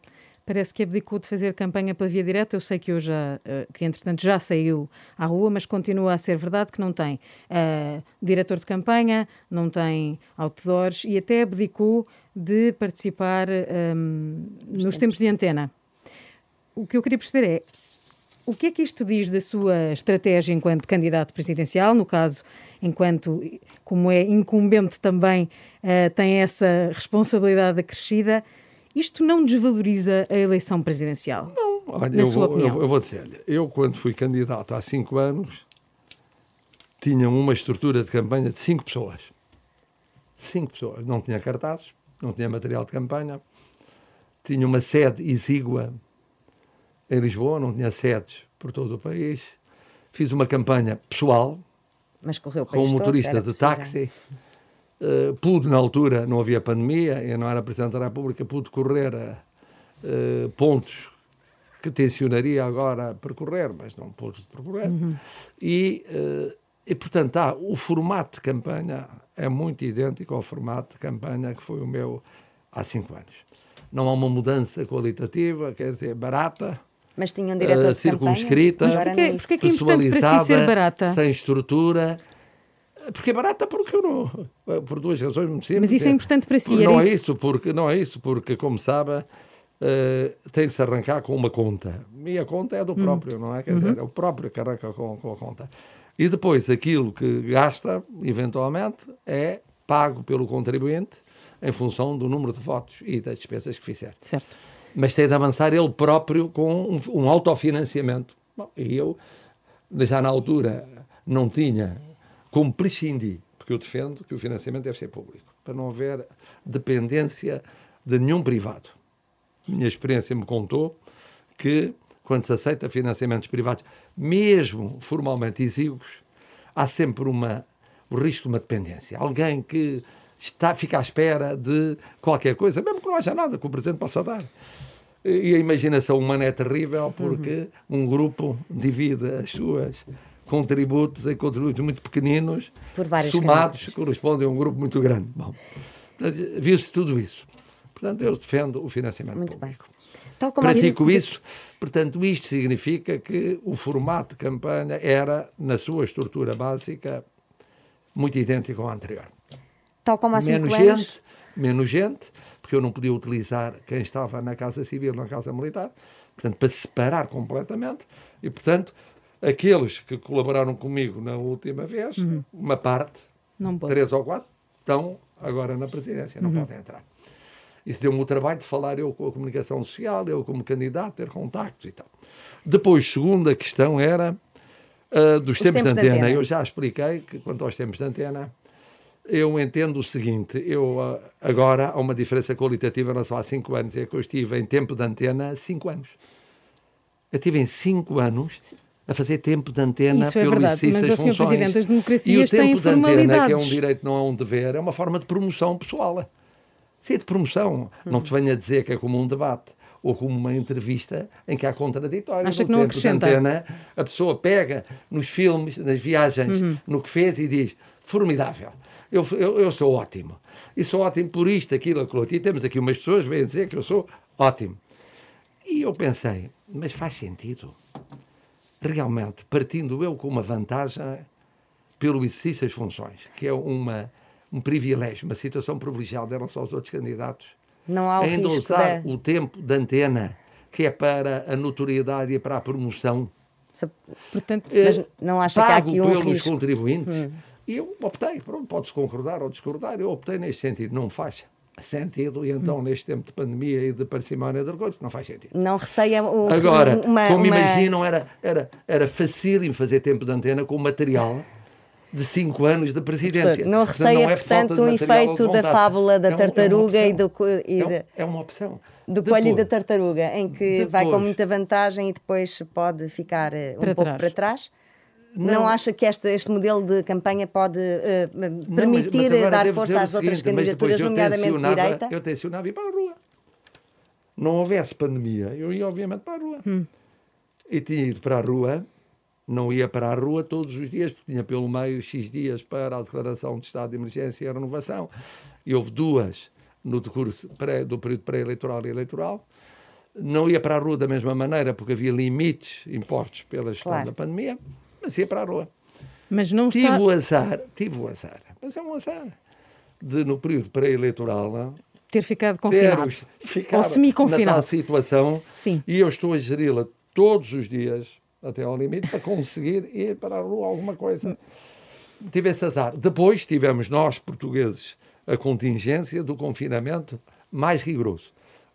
parece que abdicou de fazer campanha pela via direta. Eu sei que hoje, eh, que entretanto já saiu à rua, mas continua a ser verdade que não tem uh, diretor de campanha, não tem outdoors e até abdicou de participar um, nos tempos. de antena. O que eu queria perceber é o que é que isto diz da sua estratégia enquanto candidato presidencial, no caso, enquanto, como é incumbente também, uh, tem essa responsabilidade acrescida, isto não desvaloriza a eleição presidencial? Não, olha, eu vou, eu, eu, vou dizer, eu quando fui candidato há cinco anos, tinha uma estrutura de campanha de cinco pessoas. Cinco pessoas. Não tinha cartazes, não tinha material de campanha, tinha uma sede exígua em Lisboa, não tinha sedes por todo o país. Fiz uma campanha pessoal com um motorista de táxi. Uh, pude, na altura, não havia pandemia, eu não era Presidente da República, pude correr a uh, pontos que tensionaria agora percorrer, mas não pude percorrer. Uhum. E, uh, e, portanto, tá, o formato de campanha é muito idêntico ao formato de campanha que foi o meu há cinco anos. Não há uma mudança qualitativa, quer dizer, barata, mas tinha um diretor uh, de circunscrita, campanha. Mas porquê, porquê é que é importante para si ser barata? Sem estrutura. Porque é barata porque eu não. Por duas razões muito simples. Mas isso é importante para si, Não é isso? porque, não é isso, porque, como sabe, uh, tem de se arrancar com uma conta. E a conta é do hum. próprio, não é? Quer dizer, uhum. é o próprio que arranca com, com a conta. E depois aquilo que gasta, eventualmente, é pago pelo contribuinte em função do número de votos e das despesas que fizer. Certo. Mas tem de avançar ele próprio com um, um autofinanciamento. Bom, e eu, já na altura, não tinha como prescindir, porque eu defendo que o financiamento deve ser público, para não haver dependência de nenhum privado. Minha experiência me contou que, quando se aceita financiamentos privados, mesmo formalmente exíguos, há sempre uma, o risco de uma dependência. Alguém que está, fica à espera de qualquer coisa, mesmo que não haja nada que o Presidente possa dar. E a imaginação humana é terrível porque um grupo divide as suas contributos em contributos muito pequeninos, somados, correspondem a um grupo muito grande. Bom, viu-se tudo isso. Portanto, eu defendo o financiamento muito público. Bem. Pratico isso. Portanto, isto significa que o formato de campanha era, na sua estrutura básica, muito idêntico ao anterior. Tal como há menos gente, anos. Menos gente, porque eu não podia utilizar quem estava na Casa Civil, na Casa Militar, portanto, para separar completamente, e, portanto, aqueles que colaboraram comigo na última vez, uhum. uma parte, três ou quatro, estão agora na presidência, não uhum. podem entrar. Isso deu-me o trabalho de falar eu com a comunicação social, eu como candidato, ter contactos e tal. Depois, segunda questão era uh, dos tempos, tempos de, antena. Eu já expliquei que, quanto aos tempos de antena, eu entendo o seguinte: eu uh, agora há uma diferença qualitativa em relação a cinco anos. É que eu estive em tempo de antena cinco anos. Eu estive em cinco anos a fazer tempo de antena Isso é verdade, mas o Sr. Presidente, as democracias têm formalidades. Antena, que é um direito, não é um dever, é uma forma de promoção pessoal. Sim, de promoção. Hum. Não se venha dizer que é como um debate ou como uma entrevista em que há contraditórios. Acha que não acrescenta? Antena, a pessoa pega nos filmes, nas viagens, uhum. no que fez e diz, formidável, eu, eu, eu, sou ótimo. E sou ótimo por isto, aquilo, aquilo. E temos aqui umas pessoas que vêm dizer que eu sou ótimo. E eu pensei, mas faz sentido. Realmente, partindo eu com uma vantagem pelo exercício das funções, que é uma um privilégio, uma situação privilegiada em relação aos outros candidatos. Não há o Ainda risco usar de... o tempo de antena, que é para a notoriedade e para a promoção. Portanto, mas não acha que há aqui um pelos risco? contribuintes. Hum. E eu optei, pronto, pode-se concordar ou discordar, eu optei neste sentido, não faz sentido, e então hum. neste tempo de pandemia e de parcimónia de recursos, não faz sentido. Não receia o, Agora, uma, como uma... imaginam, era, era, era facílimo fazer tempo de antena com material de cinco anos de presidência. Não receia, não é portanto, um efeito da fábula da é tartaruga é um, é e do... E é, é, uma opção. Do coelho e da tartaruga, em que depois, vai com muita vantagem e depois pode ficar uh, um para pouco trás. para trás. Não, não, acha que este, este modelo de campanha pode uh, permitir não, mas, mas dar força às outras candidaturas, nomeadamente de direita? Eu tencionava ir para a rua. Não houvesse pandemia, eu ia obviamente para a rua. Hum. E tinha ido para a rua não ia para a rua todos os dias, porque tinha pelo meio X dias para a declaração de estado de emergência e a renovação. E houve duas no decurso pré, do período pré-eleitoral e eleitoral. Não ia para a rua da mesma maneira, porque havia limites impostos pela gestão claro. da pandemia, mas ia para a rua. Mas não tive está... o azar, tive o azar, mas é um azar, de no período pré-eleitoral ter ficado confinado, ter, ou semi-confinado. Na tal situação, Sim. e eu estou a geri-la todos os dias, até ao limite para conseguir ir para a rua alguma coisa. Tive esse azar. Depois tivemos nós, portugueses, a contingência do confinamento mais rigoroso,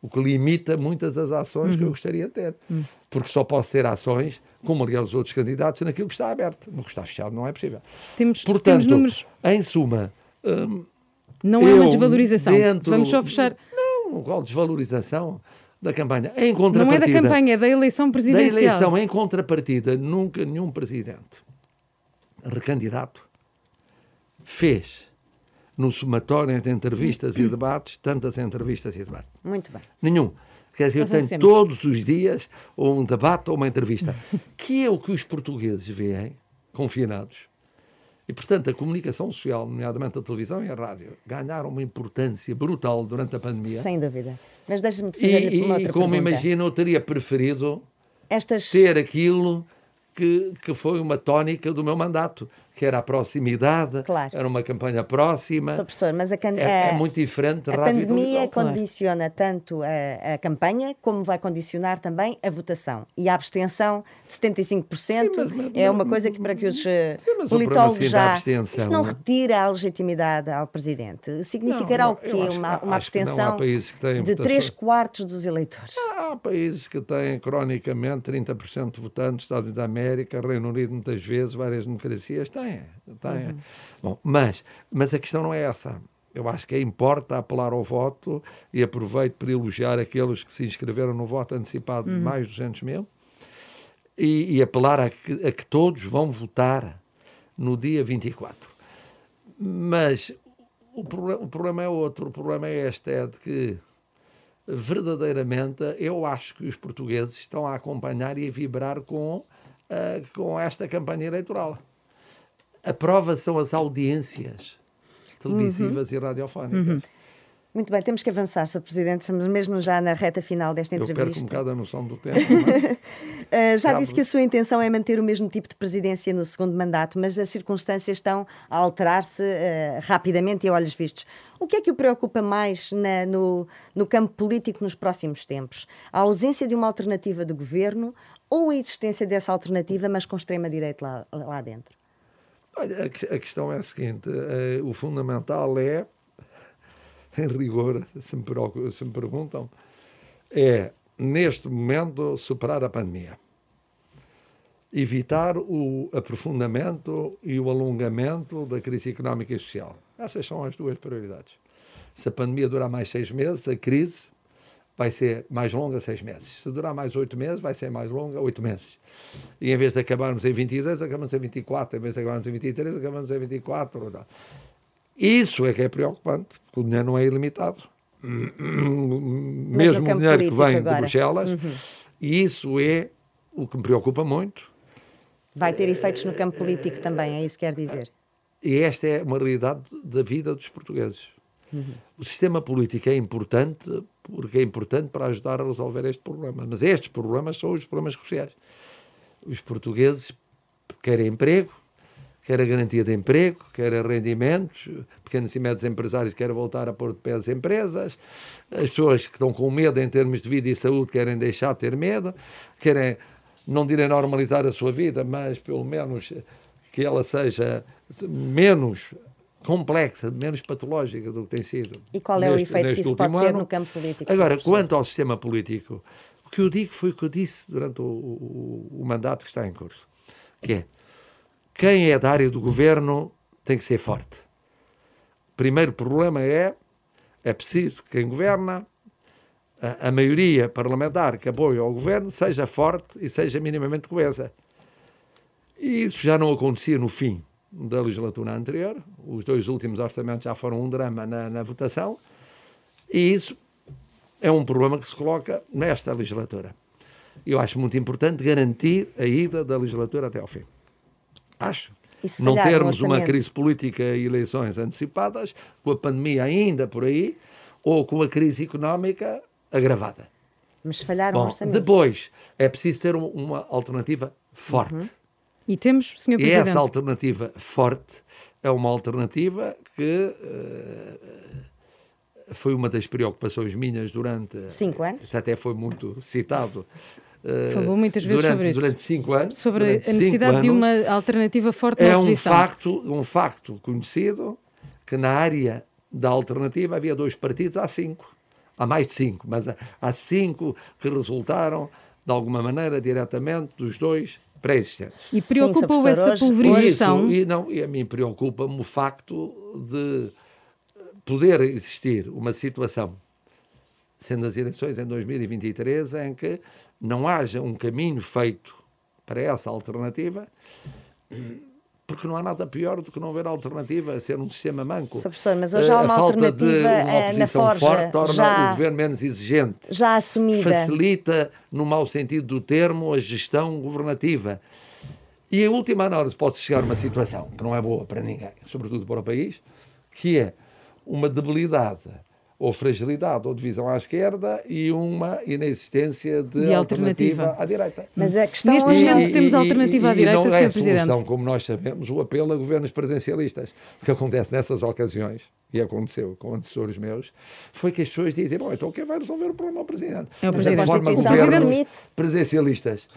o que limita muitas das ações uhum. que eu uhum. gostaria de ter. Uhum. Porque só posso ter ações, como aliás os outros candidatos, naquilo que está aberto. No que está fechado não é possível. Temos, Portanto, temos números... em suma... Hum, não é uma desvalorização. Dentro... Vamos só fechar... Não, qual desvalorização? da campanha. Em contrapartida, não é da campanha, é da eleição presidencial. Da eleição em contrapartida, nunca nenhum presidente recandidato fez no somatório de entrevistas e debates tantas entrevistas e debates. Muito bem. Nenhum. Quer dizer, eu tenho todos os dias ou um debate ou uma entrevista, que é o que os portugueses veem, confinados. E, portanto, a comunicação social, nomeadamente a televisão e a rádio, ganharam uma importância brutal durante a pandemia. Sem dúvida. Mas deixe-me fazer e, uma outra E como pergunta. imagino, eu teria preferido Estas... ter aquilo que, que foi uma tónica do meu mandato, que era a proximidade, Claro. era uma campanha próxima. Sr. Professor, mas a, can- É, é a- muito diferente, a rápido e pandemia condiciona tanto a, a campanha como vai condicionar também a votação. E a abstenção de 75% Sim, mas- mas- é uma coisa que para que os eh, Sim, problema politólogos já... abstenção- Isso não retira a legitimidade ao Presidente. Significará Não, o quê? acho uma uma abstenção de votações- 3 quartos dos eleitores. Há países que têm cronicamente 30% de votantes, Estados Unidos da América, Reino Unido muitas vezes, várias democracias têm. Têm. Bom, mas, mas a questão não é essa. Eu acho que importa apelar ao voto e aproveito para elogiar aqueles que se inscreveram no voto antecipado de mais de 200 mil e, e apelar a que, a que todos vão votar no dia 24. Mas o, o problema é outro. O problema é este, é de que verdadeiramente eu acho que os portugueses estão a acompanhar e a vibrar com, ah, com esta campanha eleitoral. A prova são as audiências televisivas e radiofónicas. Muito bem, temos que avançar, Sr. Presidente. Estamos mesmo já na reta final desta Eu perco um entrevista. bocado a noção do tempo. mas- Uh, já Já disse que a sua intenção é manter o mesmo tipo de presidência no segundo mandato, mas as circunstâncias estão a alterar-se uh, rapidamente e a olhos vistos. O que é que o preocupa mais na- no, no campo político nos próximos tempos? A ausência de uma alternativa de governo ou a existência dessa alternativa, mas com extrema-direita lá, lá dentro? Olha, a, que- a questão é a seguinte: eh, o fundamental é, em rigor, se me, se me perguntam, é, neste momento, superar a pandemia. Evitar o aprofundamento e o alongamento da crise económica e social. Essas são as duas prioridades. Se a pandemia durar mais seis meses, a crise vai ser mais longa seis meses. Se durar mais oito meses, vai ser mais longa oito meses. E em vez de acabarmos em 22, acabamos em 24. Em vez de acabarmos em 23, acabamos em 24. Não. Isso é que é preocupante, porque o dinheiro não é ilimitado. Mesmo o dinheiro que vem agora. de Bruxelas. E isso é o que me preocupa muito. Vai ter efeitos no campo político também, é isso que quer dizer? E esta é uma realidade da vida dos portugueses. O sistema político é importante porque é importante para ajudar a resolver este problema. Mas estes problemas são os problemas cruciais. Os portugueses querem emprego, querem a garantia de emprego, querem rendimentos, pequenos e médios empresários querem voltar a pôr de pé as empresas, as pessoas que estão com medo em termos de vida e saúde querem deixar de ter medo, querem, não direm normalizar a sua vida, mas pelo menos que ela seja menos complexa, menos patológica do que tem sido. E qual é o neste- efeito que isso pode ter ano. no campo político? Agora, quanto ao sistema político, o que eu digo foi o que eu disse durante o, o- o mandato que está em curso, que é, quem é da área do governo tem que ser forte. O primeiro problema é, é preciso que quem governa, a, a maioria parlamentar que apoia o governo, seja forte e seja minimamente coesa. E isso já não acontecia no fim da legislatura anterior. Os dois últimos orçamentos já foram um drama na, na votação. E isso é um problema que se coloca nesta legislatura. Eu acho muito importante garantir a ida da legislatura até ao fim. Acho. Não termos uma crise política e eleições antecipadas, com a pandemia ainda por aí, ou com a crise económica agravada. Mas falhar um Bom, orçamento. depois é preciso ter um- uma alternativa forte. Uhum. E temos, Sr. E Presidente. essa alternativa forte é uma alternativa que eh, foi uma das preocupações minhas durante. Cinco anos? Isso até foi muito citado. eh, Falou muitas vezes durante, sobre isso. Durante cinco anos. Sobre a necessidade de uma alternativa forte na É um oposição. facto, um facto conhecido que na área da alternativa havia dois partidos, há cinco. Há mais de cinco, mas há- há cinco que resultaram, de alguma maneira, diretamente dos dois pré-existentes. E Sim, preocupa-o Sr. essa hoje- pulverização. Isso, e, não, e a mim preocupa-me o facto de poder existir uma situação, sendo as eleições em 2023, em que não haja um caminho feito para essa alternativa, porque não há nada pior do que não haver alternativa, ser um sistema manco. Sr. Professor, mas hoje há Eh, uma a falta de alternativa, uma eh, na Forja, forte torna já- o governo menos exigente Já assumida. facilita, no mau sentido do termo, a gestão governativa. E em última análise pode chegar a uma situação que não é boa para ninguém, sobretudo para o país, que é uma debilidade ou fragilidade ou divisão à esquerda e uma inexistência de, De alternativa. alternativa. à direita. Mas a questão Neste hoje momento temos alternativa à e direita, não Sr. é Presidente. solução, como nós sabemos, o apelo a governos presencialistas. O que acontece nessas ocasiões, e aconteceu com antecessores meus, foi que as pessoas dizem, bom, então quem vai resolver o problema é o Presidente. É o Mas Presidente. a forma governos presencialistas,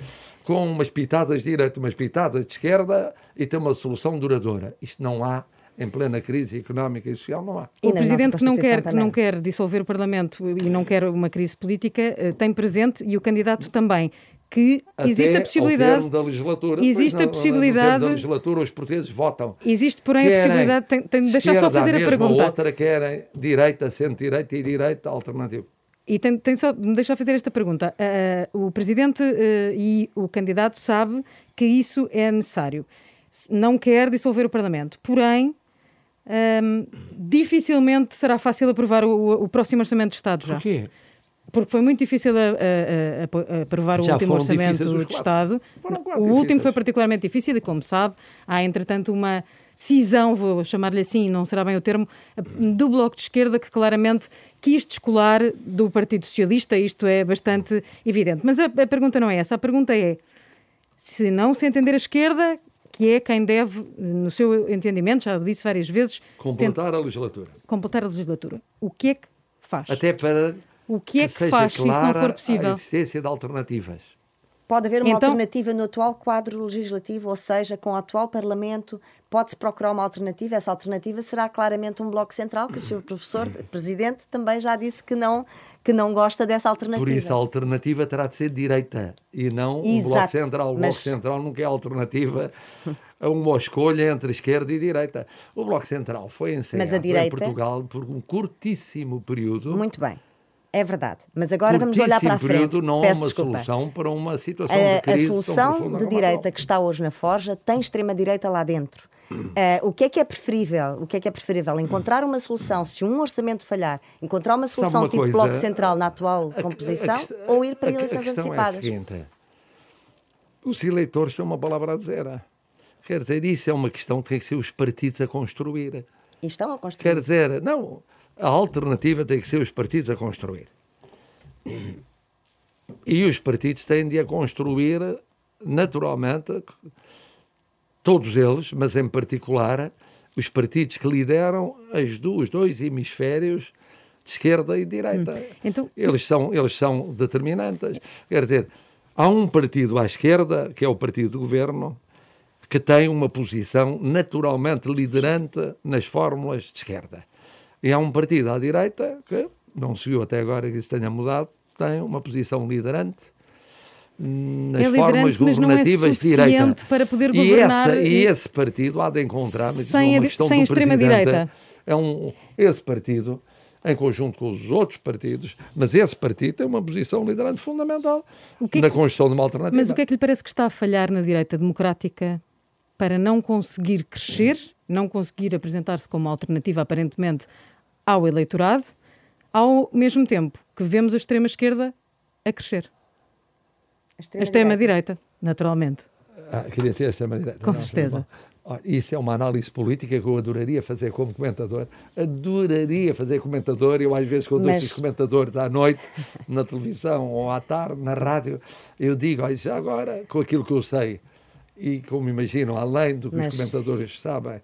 com umas pitadas de direita, umas pitadas de esquerda, e ter uma solução duradoura. Isto não há, em plena crise económica e social, não há. E O Presidente que não, quer, que também. não quer dissolver o Parlamento e não quer uma crise política eh, tem presente, e o candidato também, que existe a Até possibilidade. Ao termo da legislatura, Existe pois, a no- no possibilidade- termo da legislatura, os portugueses votam. Existe, porém, a Querem possibilidade. Tem, tem de deixar só fazer a pergunta. outra querem direita, centro-direita e direita alternativo. E tem, tem só me deixar fazer esta pergunta. Ah, o Presidente ah, e o candidato sabe que isso é necessário. Não quer dissolver o Parlamento. Porém, ahm, dificilmente será fácil aprovar o, o- próximo Orçamento de Estado já. Porquê? Porque foi muito difícil aprovar o Já último orçamento de quatro. Estado. O último difíceis. foi particularmente difícil e, como sabe, há entretanto uma cisão, vou chamar-lhe assim, não será bem o termo, do Bloco de Esquerda que claramente quis descolar do Partido Socialista. Isto é bastante evidente. Mas a, a pergunta não é essa. A pergunta é, se não se entender a esquerda, que é quem deve, no seu entendimento, já o disse várias vezes, Completar a legislatura. completar a legislatura. O que é que faz? Até para O que é que seja faz se isso não for possível? A existência de alternativas. Pode haver uma Então- alternativa no atual quadro legislativo, ou seja, com o atual Parlamento, pode-se procurar uma alternativa. Essa alternativa será claramente um bloco central, que o Sr. Professor Presidente também já disse que não, que não gosta dessa alternativa. Por isso, a alternativa terá de ser direita e não um bloco Exato, central. O bloco mas- central nunca é alternativa a uma escolha entre esquerda e direita. O bloco central foi ensaiado a direita- em Portugal por um curtíssimo período. Muito bem, é verdade. Mas agora vamos olhar para a frente. período não Peço uma desculpa. solução para uma situação A, de a crise tão solução de a direita que está hoje na Forja tem extrema-direita lá dentro. Eh, o que é que é preferível? O que é que é preferível? Encontrar uma solução, se um orçamento falhar, encontrar uma solução uma tipo coisa? Bloco Central na atual A- a composição quest- ou ir para a- eleições a questão antecipadas? É a seguinte, os eleitores têm uma palavra a dizer. Quer dizer, isso é uma questão que tem que ser os partidos a construir. E estão a construir. Quer dizer, não, a alternativa tem que ser os partidos a construir. E os partidos têm de a construir naturalmente, todos eles, mas em particular os partidos que lideram as duas, os dois hemisférios de esquerda e de direita. Então- eles, são, eles são determinantes. Quer dizer, há um partido à esquerda, que é o partido do governo, que tem uma posição naturalmente liderante nas fórmulas de esquerda. E há um partido à direita, que não se viu até agora que isso tenha mudado, tem uma posição liderante nas É liderante, formas é governativas de direita. suficiente para poder E governar essa- E, e- esse partido há de encontrar, mas Sem é a sem a extrema-direita. É um, esse partido, em conjunto com os outros partidos, mas esse partido tem uma posição liderante fundamental é na que- construção de uma alternativa. Mas o que é que lhe parece que está a falhar na direita democrática para não conseguir crescer, não conseguir apresentar-se como alternativa, aparentemente, ao eleitorado, ao mesmo tempo que vemos a extrema-esquerda a crescer? Extrema-direita, naturalmente. Ah, queria ser a extrema-direita. Com Não, certeza. bom. Olha, Isso é uma análise política que eu adoraria fazer como comentador. Adoraria fazer comentador. Eu, às vezes, quando Mas- ouço os comentadores à noite, na televisão ou à tarde, na rádio, eu digo, olha, já agora, com aquilo que eu sei e como imagino, além do que Mas- os comentadores sabem,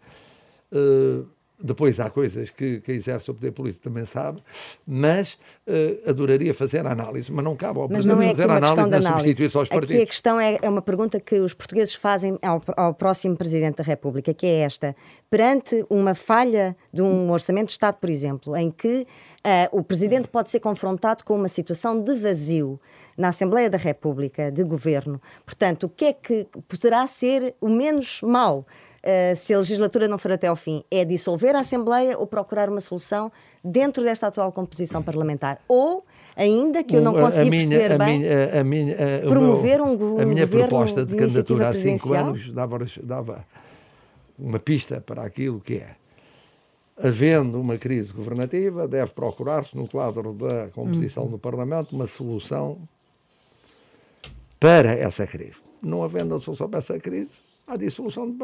eh, depois há coisas que quem exerce o poder político também sabe, mas eh, adoraria fazer a análise, mas não cabe ao Mas Presidente não é fazer a análise na substituir-se aos Aqui a partidos. questão é, é uma pergunta que os portugueses fazem ao, ao próximo Presidente da República, que é esta. Perante uma falha de um orçamento de Estado, por exemplo, em que ah, o Presidente pode ser confrontado com uma situação de vazio na Assembleia da República, de governo, portanto, o que é que poderá ser o menos mau? Ah, se a legislatura não for até ao fim, é dissolver a Assembleia ou procurar uma solução dentro desta atual composição parlamentar? Ou, ainda que eu não consegui minha, perceber bem, minha, a minha, a- promover meu- um go- a minha governo proposta de, candidatura há cinco anos dava, dava uma pista para aquilo que é. Havendo uma crise governativa, deve procurar-se, no quadro da composição do Parlamento, uma solução para essa crise. Não havendo a solução para essa crise, há dissolução do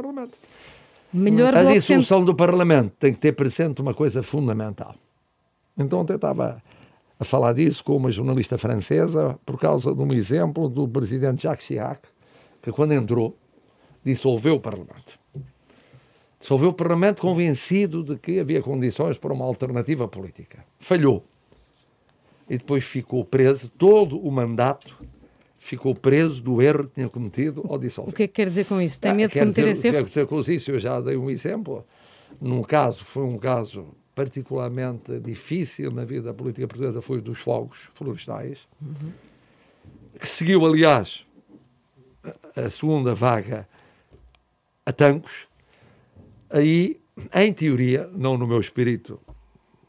Melhor a dissolução do Parlamento tem que ter presente uma coisa fundamental. Então ontem estava a falar disso com uma jornalista francesa por causa de um exemplo do presidente Jacques Chirac, que quando entrou dissolveu o Parlamento. Dissolveu o Parlamento convencido de que havia condições para uma alternativa política. Falhou. E depois ficou preso todo o mandato ficou preso do erro que tinha cometido ao dissolver. O que é que quer dizer com isso? Tem ah, medo de cometer esse erro? Quer dizer com isso? Eu já dei um exemplo. Num caso, foi um caso particularmente difícil na vida política portuguesa, foi o dos fogos florestais, uhum. que seguiu, aliás, a segunda vaga a Tancos. Aí, em teoria, não no meu espírito,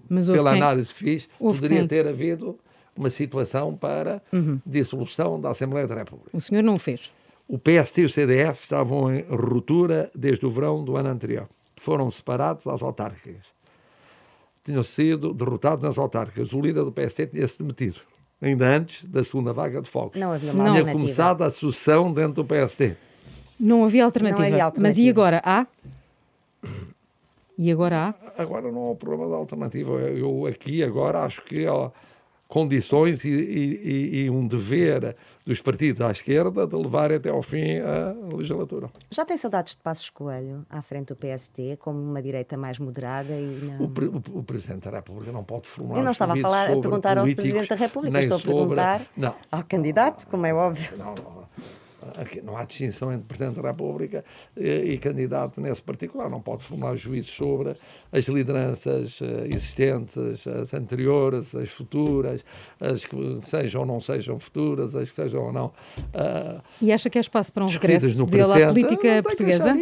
Mas pela quem? análise que fiz, houve poderia quem? ter havido uma situação para uhum. dissolução da Assembleia da República. O senhor não o fez? O PST e o CDS estavam em ruptura desde o verão do ano anterior. Foram separados às autárquicas. Tinham sido derrotados nas autárquicas. O líder do PST tinha-se demitido, ainda antes da segunda vaga de fogos. Não havia uma Tinha começado a sucessão dentro do PST. Não havia alternativa. Não havia alternativa. Mas e agora? Há? E agora há? Agora não há problema da alternativa. Eu aqui agora acho que... Ó, condições e, e, e, um dever dos partidos à esquerda de levar até ao fim a legislatura. Já tem saudades de Passos Coelho à frente do PST, como uma direita mais moderada? E não... o, pre, o, o, Presidente da República não pode formular Eu não estava a, falar, a perguntar ao Presidente da República, estou a perguntar sobre... ao candidato, como é óbvio. Não, não não há distinção entre Presidente da República e, e, candidato nesse particular. Não pode formar juízos sobre as lideranças eh, existentes, as anteriores, as futuras, as que sejam ou não sejam futuras, as que sejam ou não. Uh, e acha que é espaço para um regresso dele à política portuguesa?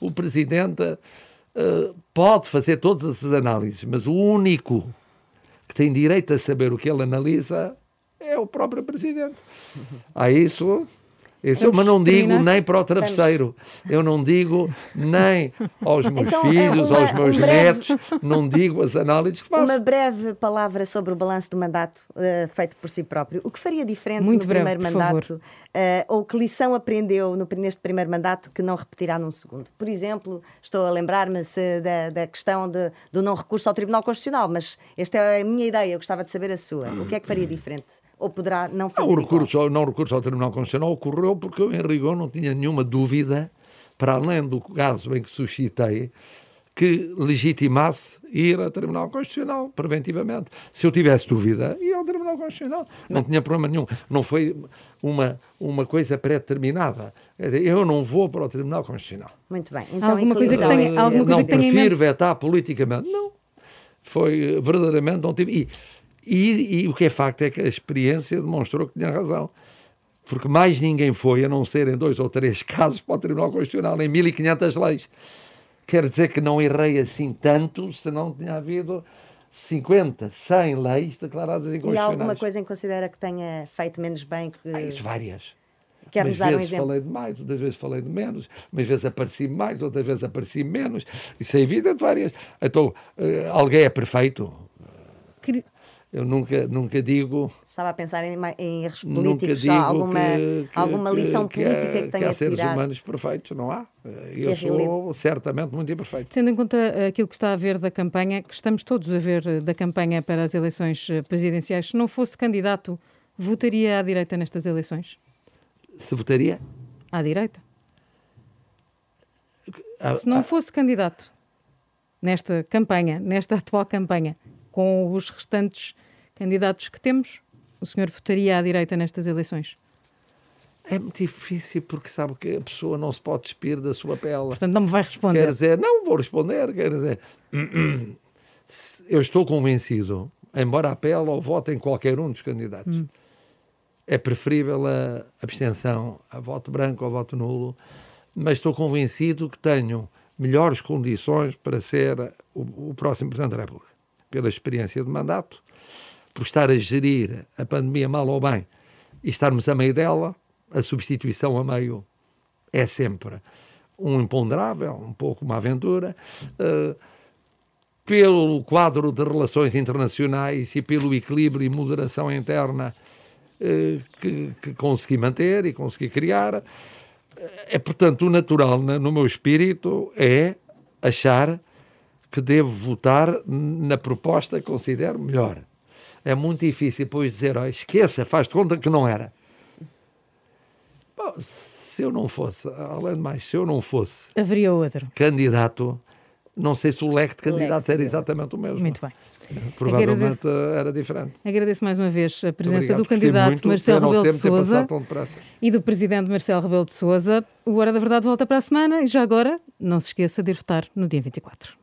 O Presidente uh, pode fazer todas essas análises, mas o único que tem direito a saber o que ele analisa é o próprio Presidente. A isso isso, mas não digo nem para o travesseiro. Eu não digo nem aos meus então, é filhos, uma, aos meus um breve... netos, não digo as análises que faço. Uma breve palavra sobre o balanço do mandato uh, feito por si próprio. O que faria diferente Muito no breve, primeiro mandato? Uh, ou que lição aprendeu no, neste primeiro mandato que não repetirá num segundo? Por exemplo, estou a lembrar-me da, da questão de, do não recurso ao Tribunal Constitucional, mas esta é a minha ideia, eu gostava de saber a sua. O que é que faria diferente? Ou poderá não fazer não, o recurso, igual? Não recurso ao Tribunal Constitucional ocorreu porque eu, em rigor, não tinha nenhuma dúvida, para além do caso em que suscitei, que legitimasse ir ao Tribunal Constitucional, preventivamente. Se eu tivesse dúvida, ia ao Tribunal Constitucional. Não, não tinha problema nenhum. Não foi uma, uma coisa pré-determinada. Eu não vou para o Tribunal Constitucional. Muito bem. Então, alguma coisa que tenha, alguma coisa não que tenha prefiro vetar politicamente. Não. Foi verdadeiramente, não tive. E, e, e, o que é facto é que a experiência demonstrou que tinha razão. Porque mais ninguém foi, a não ser em dois ou três casos, para o Tribunal Constitucional, em 1500 leis. Quer dizer que não errei assim tanto se não tinha havido 50, 100 leis declaradas inconstitucionais. E há alguma coisa em que considera que tenha feito menos bem? Que... Ah, isso, várias. Quer umas vezes um exemplo? falei de mais, outras vezes falei de menos, umas vezes apareci mais, outras vezes apareci menos. Isso é evidente, várias. Então, uh, alguém é perfeito? Eu nunca, nunca digo. Estava a pensar em, em erros políticos, alguma, que, que, alguma lição que, política que, que tenha que há seres tirado. humanos perfeitos, não há. Eu sou certamente muito imperfeito. Tendo em conta aquilo que está a ver da campanha, que estamos todos a ver da campanha para as eleições presidenciais, se não fosse candidato, votaria à direita nestas eleições? Se votaria? À direita. se não fosse candidato nesta campanha, nesta atual campanha, com os restantes candidatos que temos, o senhor votaria à direita nestas eleições? É muito difícil porque sabe que a pessoa não se pode despir da sua pele. Portanto, não me vai responder. Quer dizer, não vou responder, quer dizer, eu estou convencido, embora a pele ou voto em qualquer um dos candidatos, hum. é preferível a abstenção a voto branco ou voto nulo, mas estou convencido que tenho melhores condições para ser o, o próximo Presidente da República pela experiência de mandato, por estar a gerir a pandemia mal ou bem e estarmos a meio dela, a substituição a meio é sempre um imponderável, um pouco uma aventura. Uh, pelo quadro de relações internacionais e pelo equilíbrio e moderação interna uh, que, que, consegui manter e consegui criar, é portanto o natural no meu espírito é achar que devo votar na proposta que considero melhor. É muito difícil depois dizer, oh, esqueça, faz de conta que não era. Bom, se eu não fosse, além de mais, se eu não fosse haveria outro candidato, não sei se o leque de candidatos era exatamente o mesmo. Muito bem. Provavelmente Agradeço. era diferente. Agradeço mais uma vez a presença do candidato Marcelo Rebelo de Souza e do presidente Marcelo Rebelo de Souza. O Hora da Verdade volta para a semana e já agora não se esqueça de ir votar no dia 24.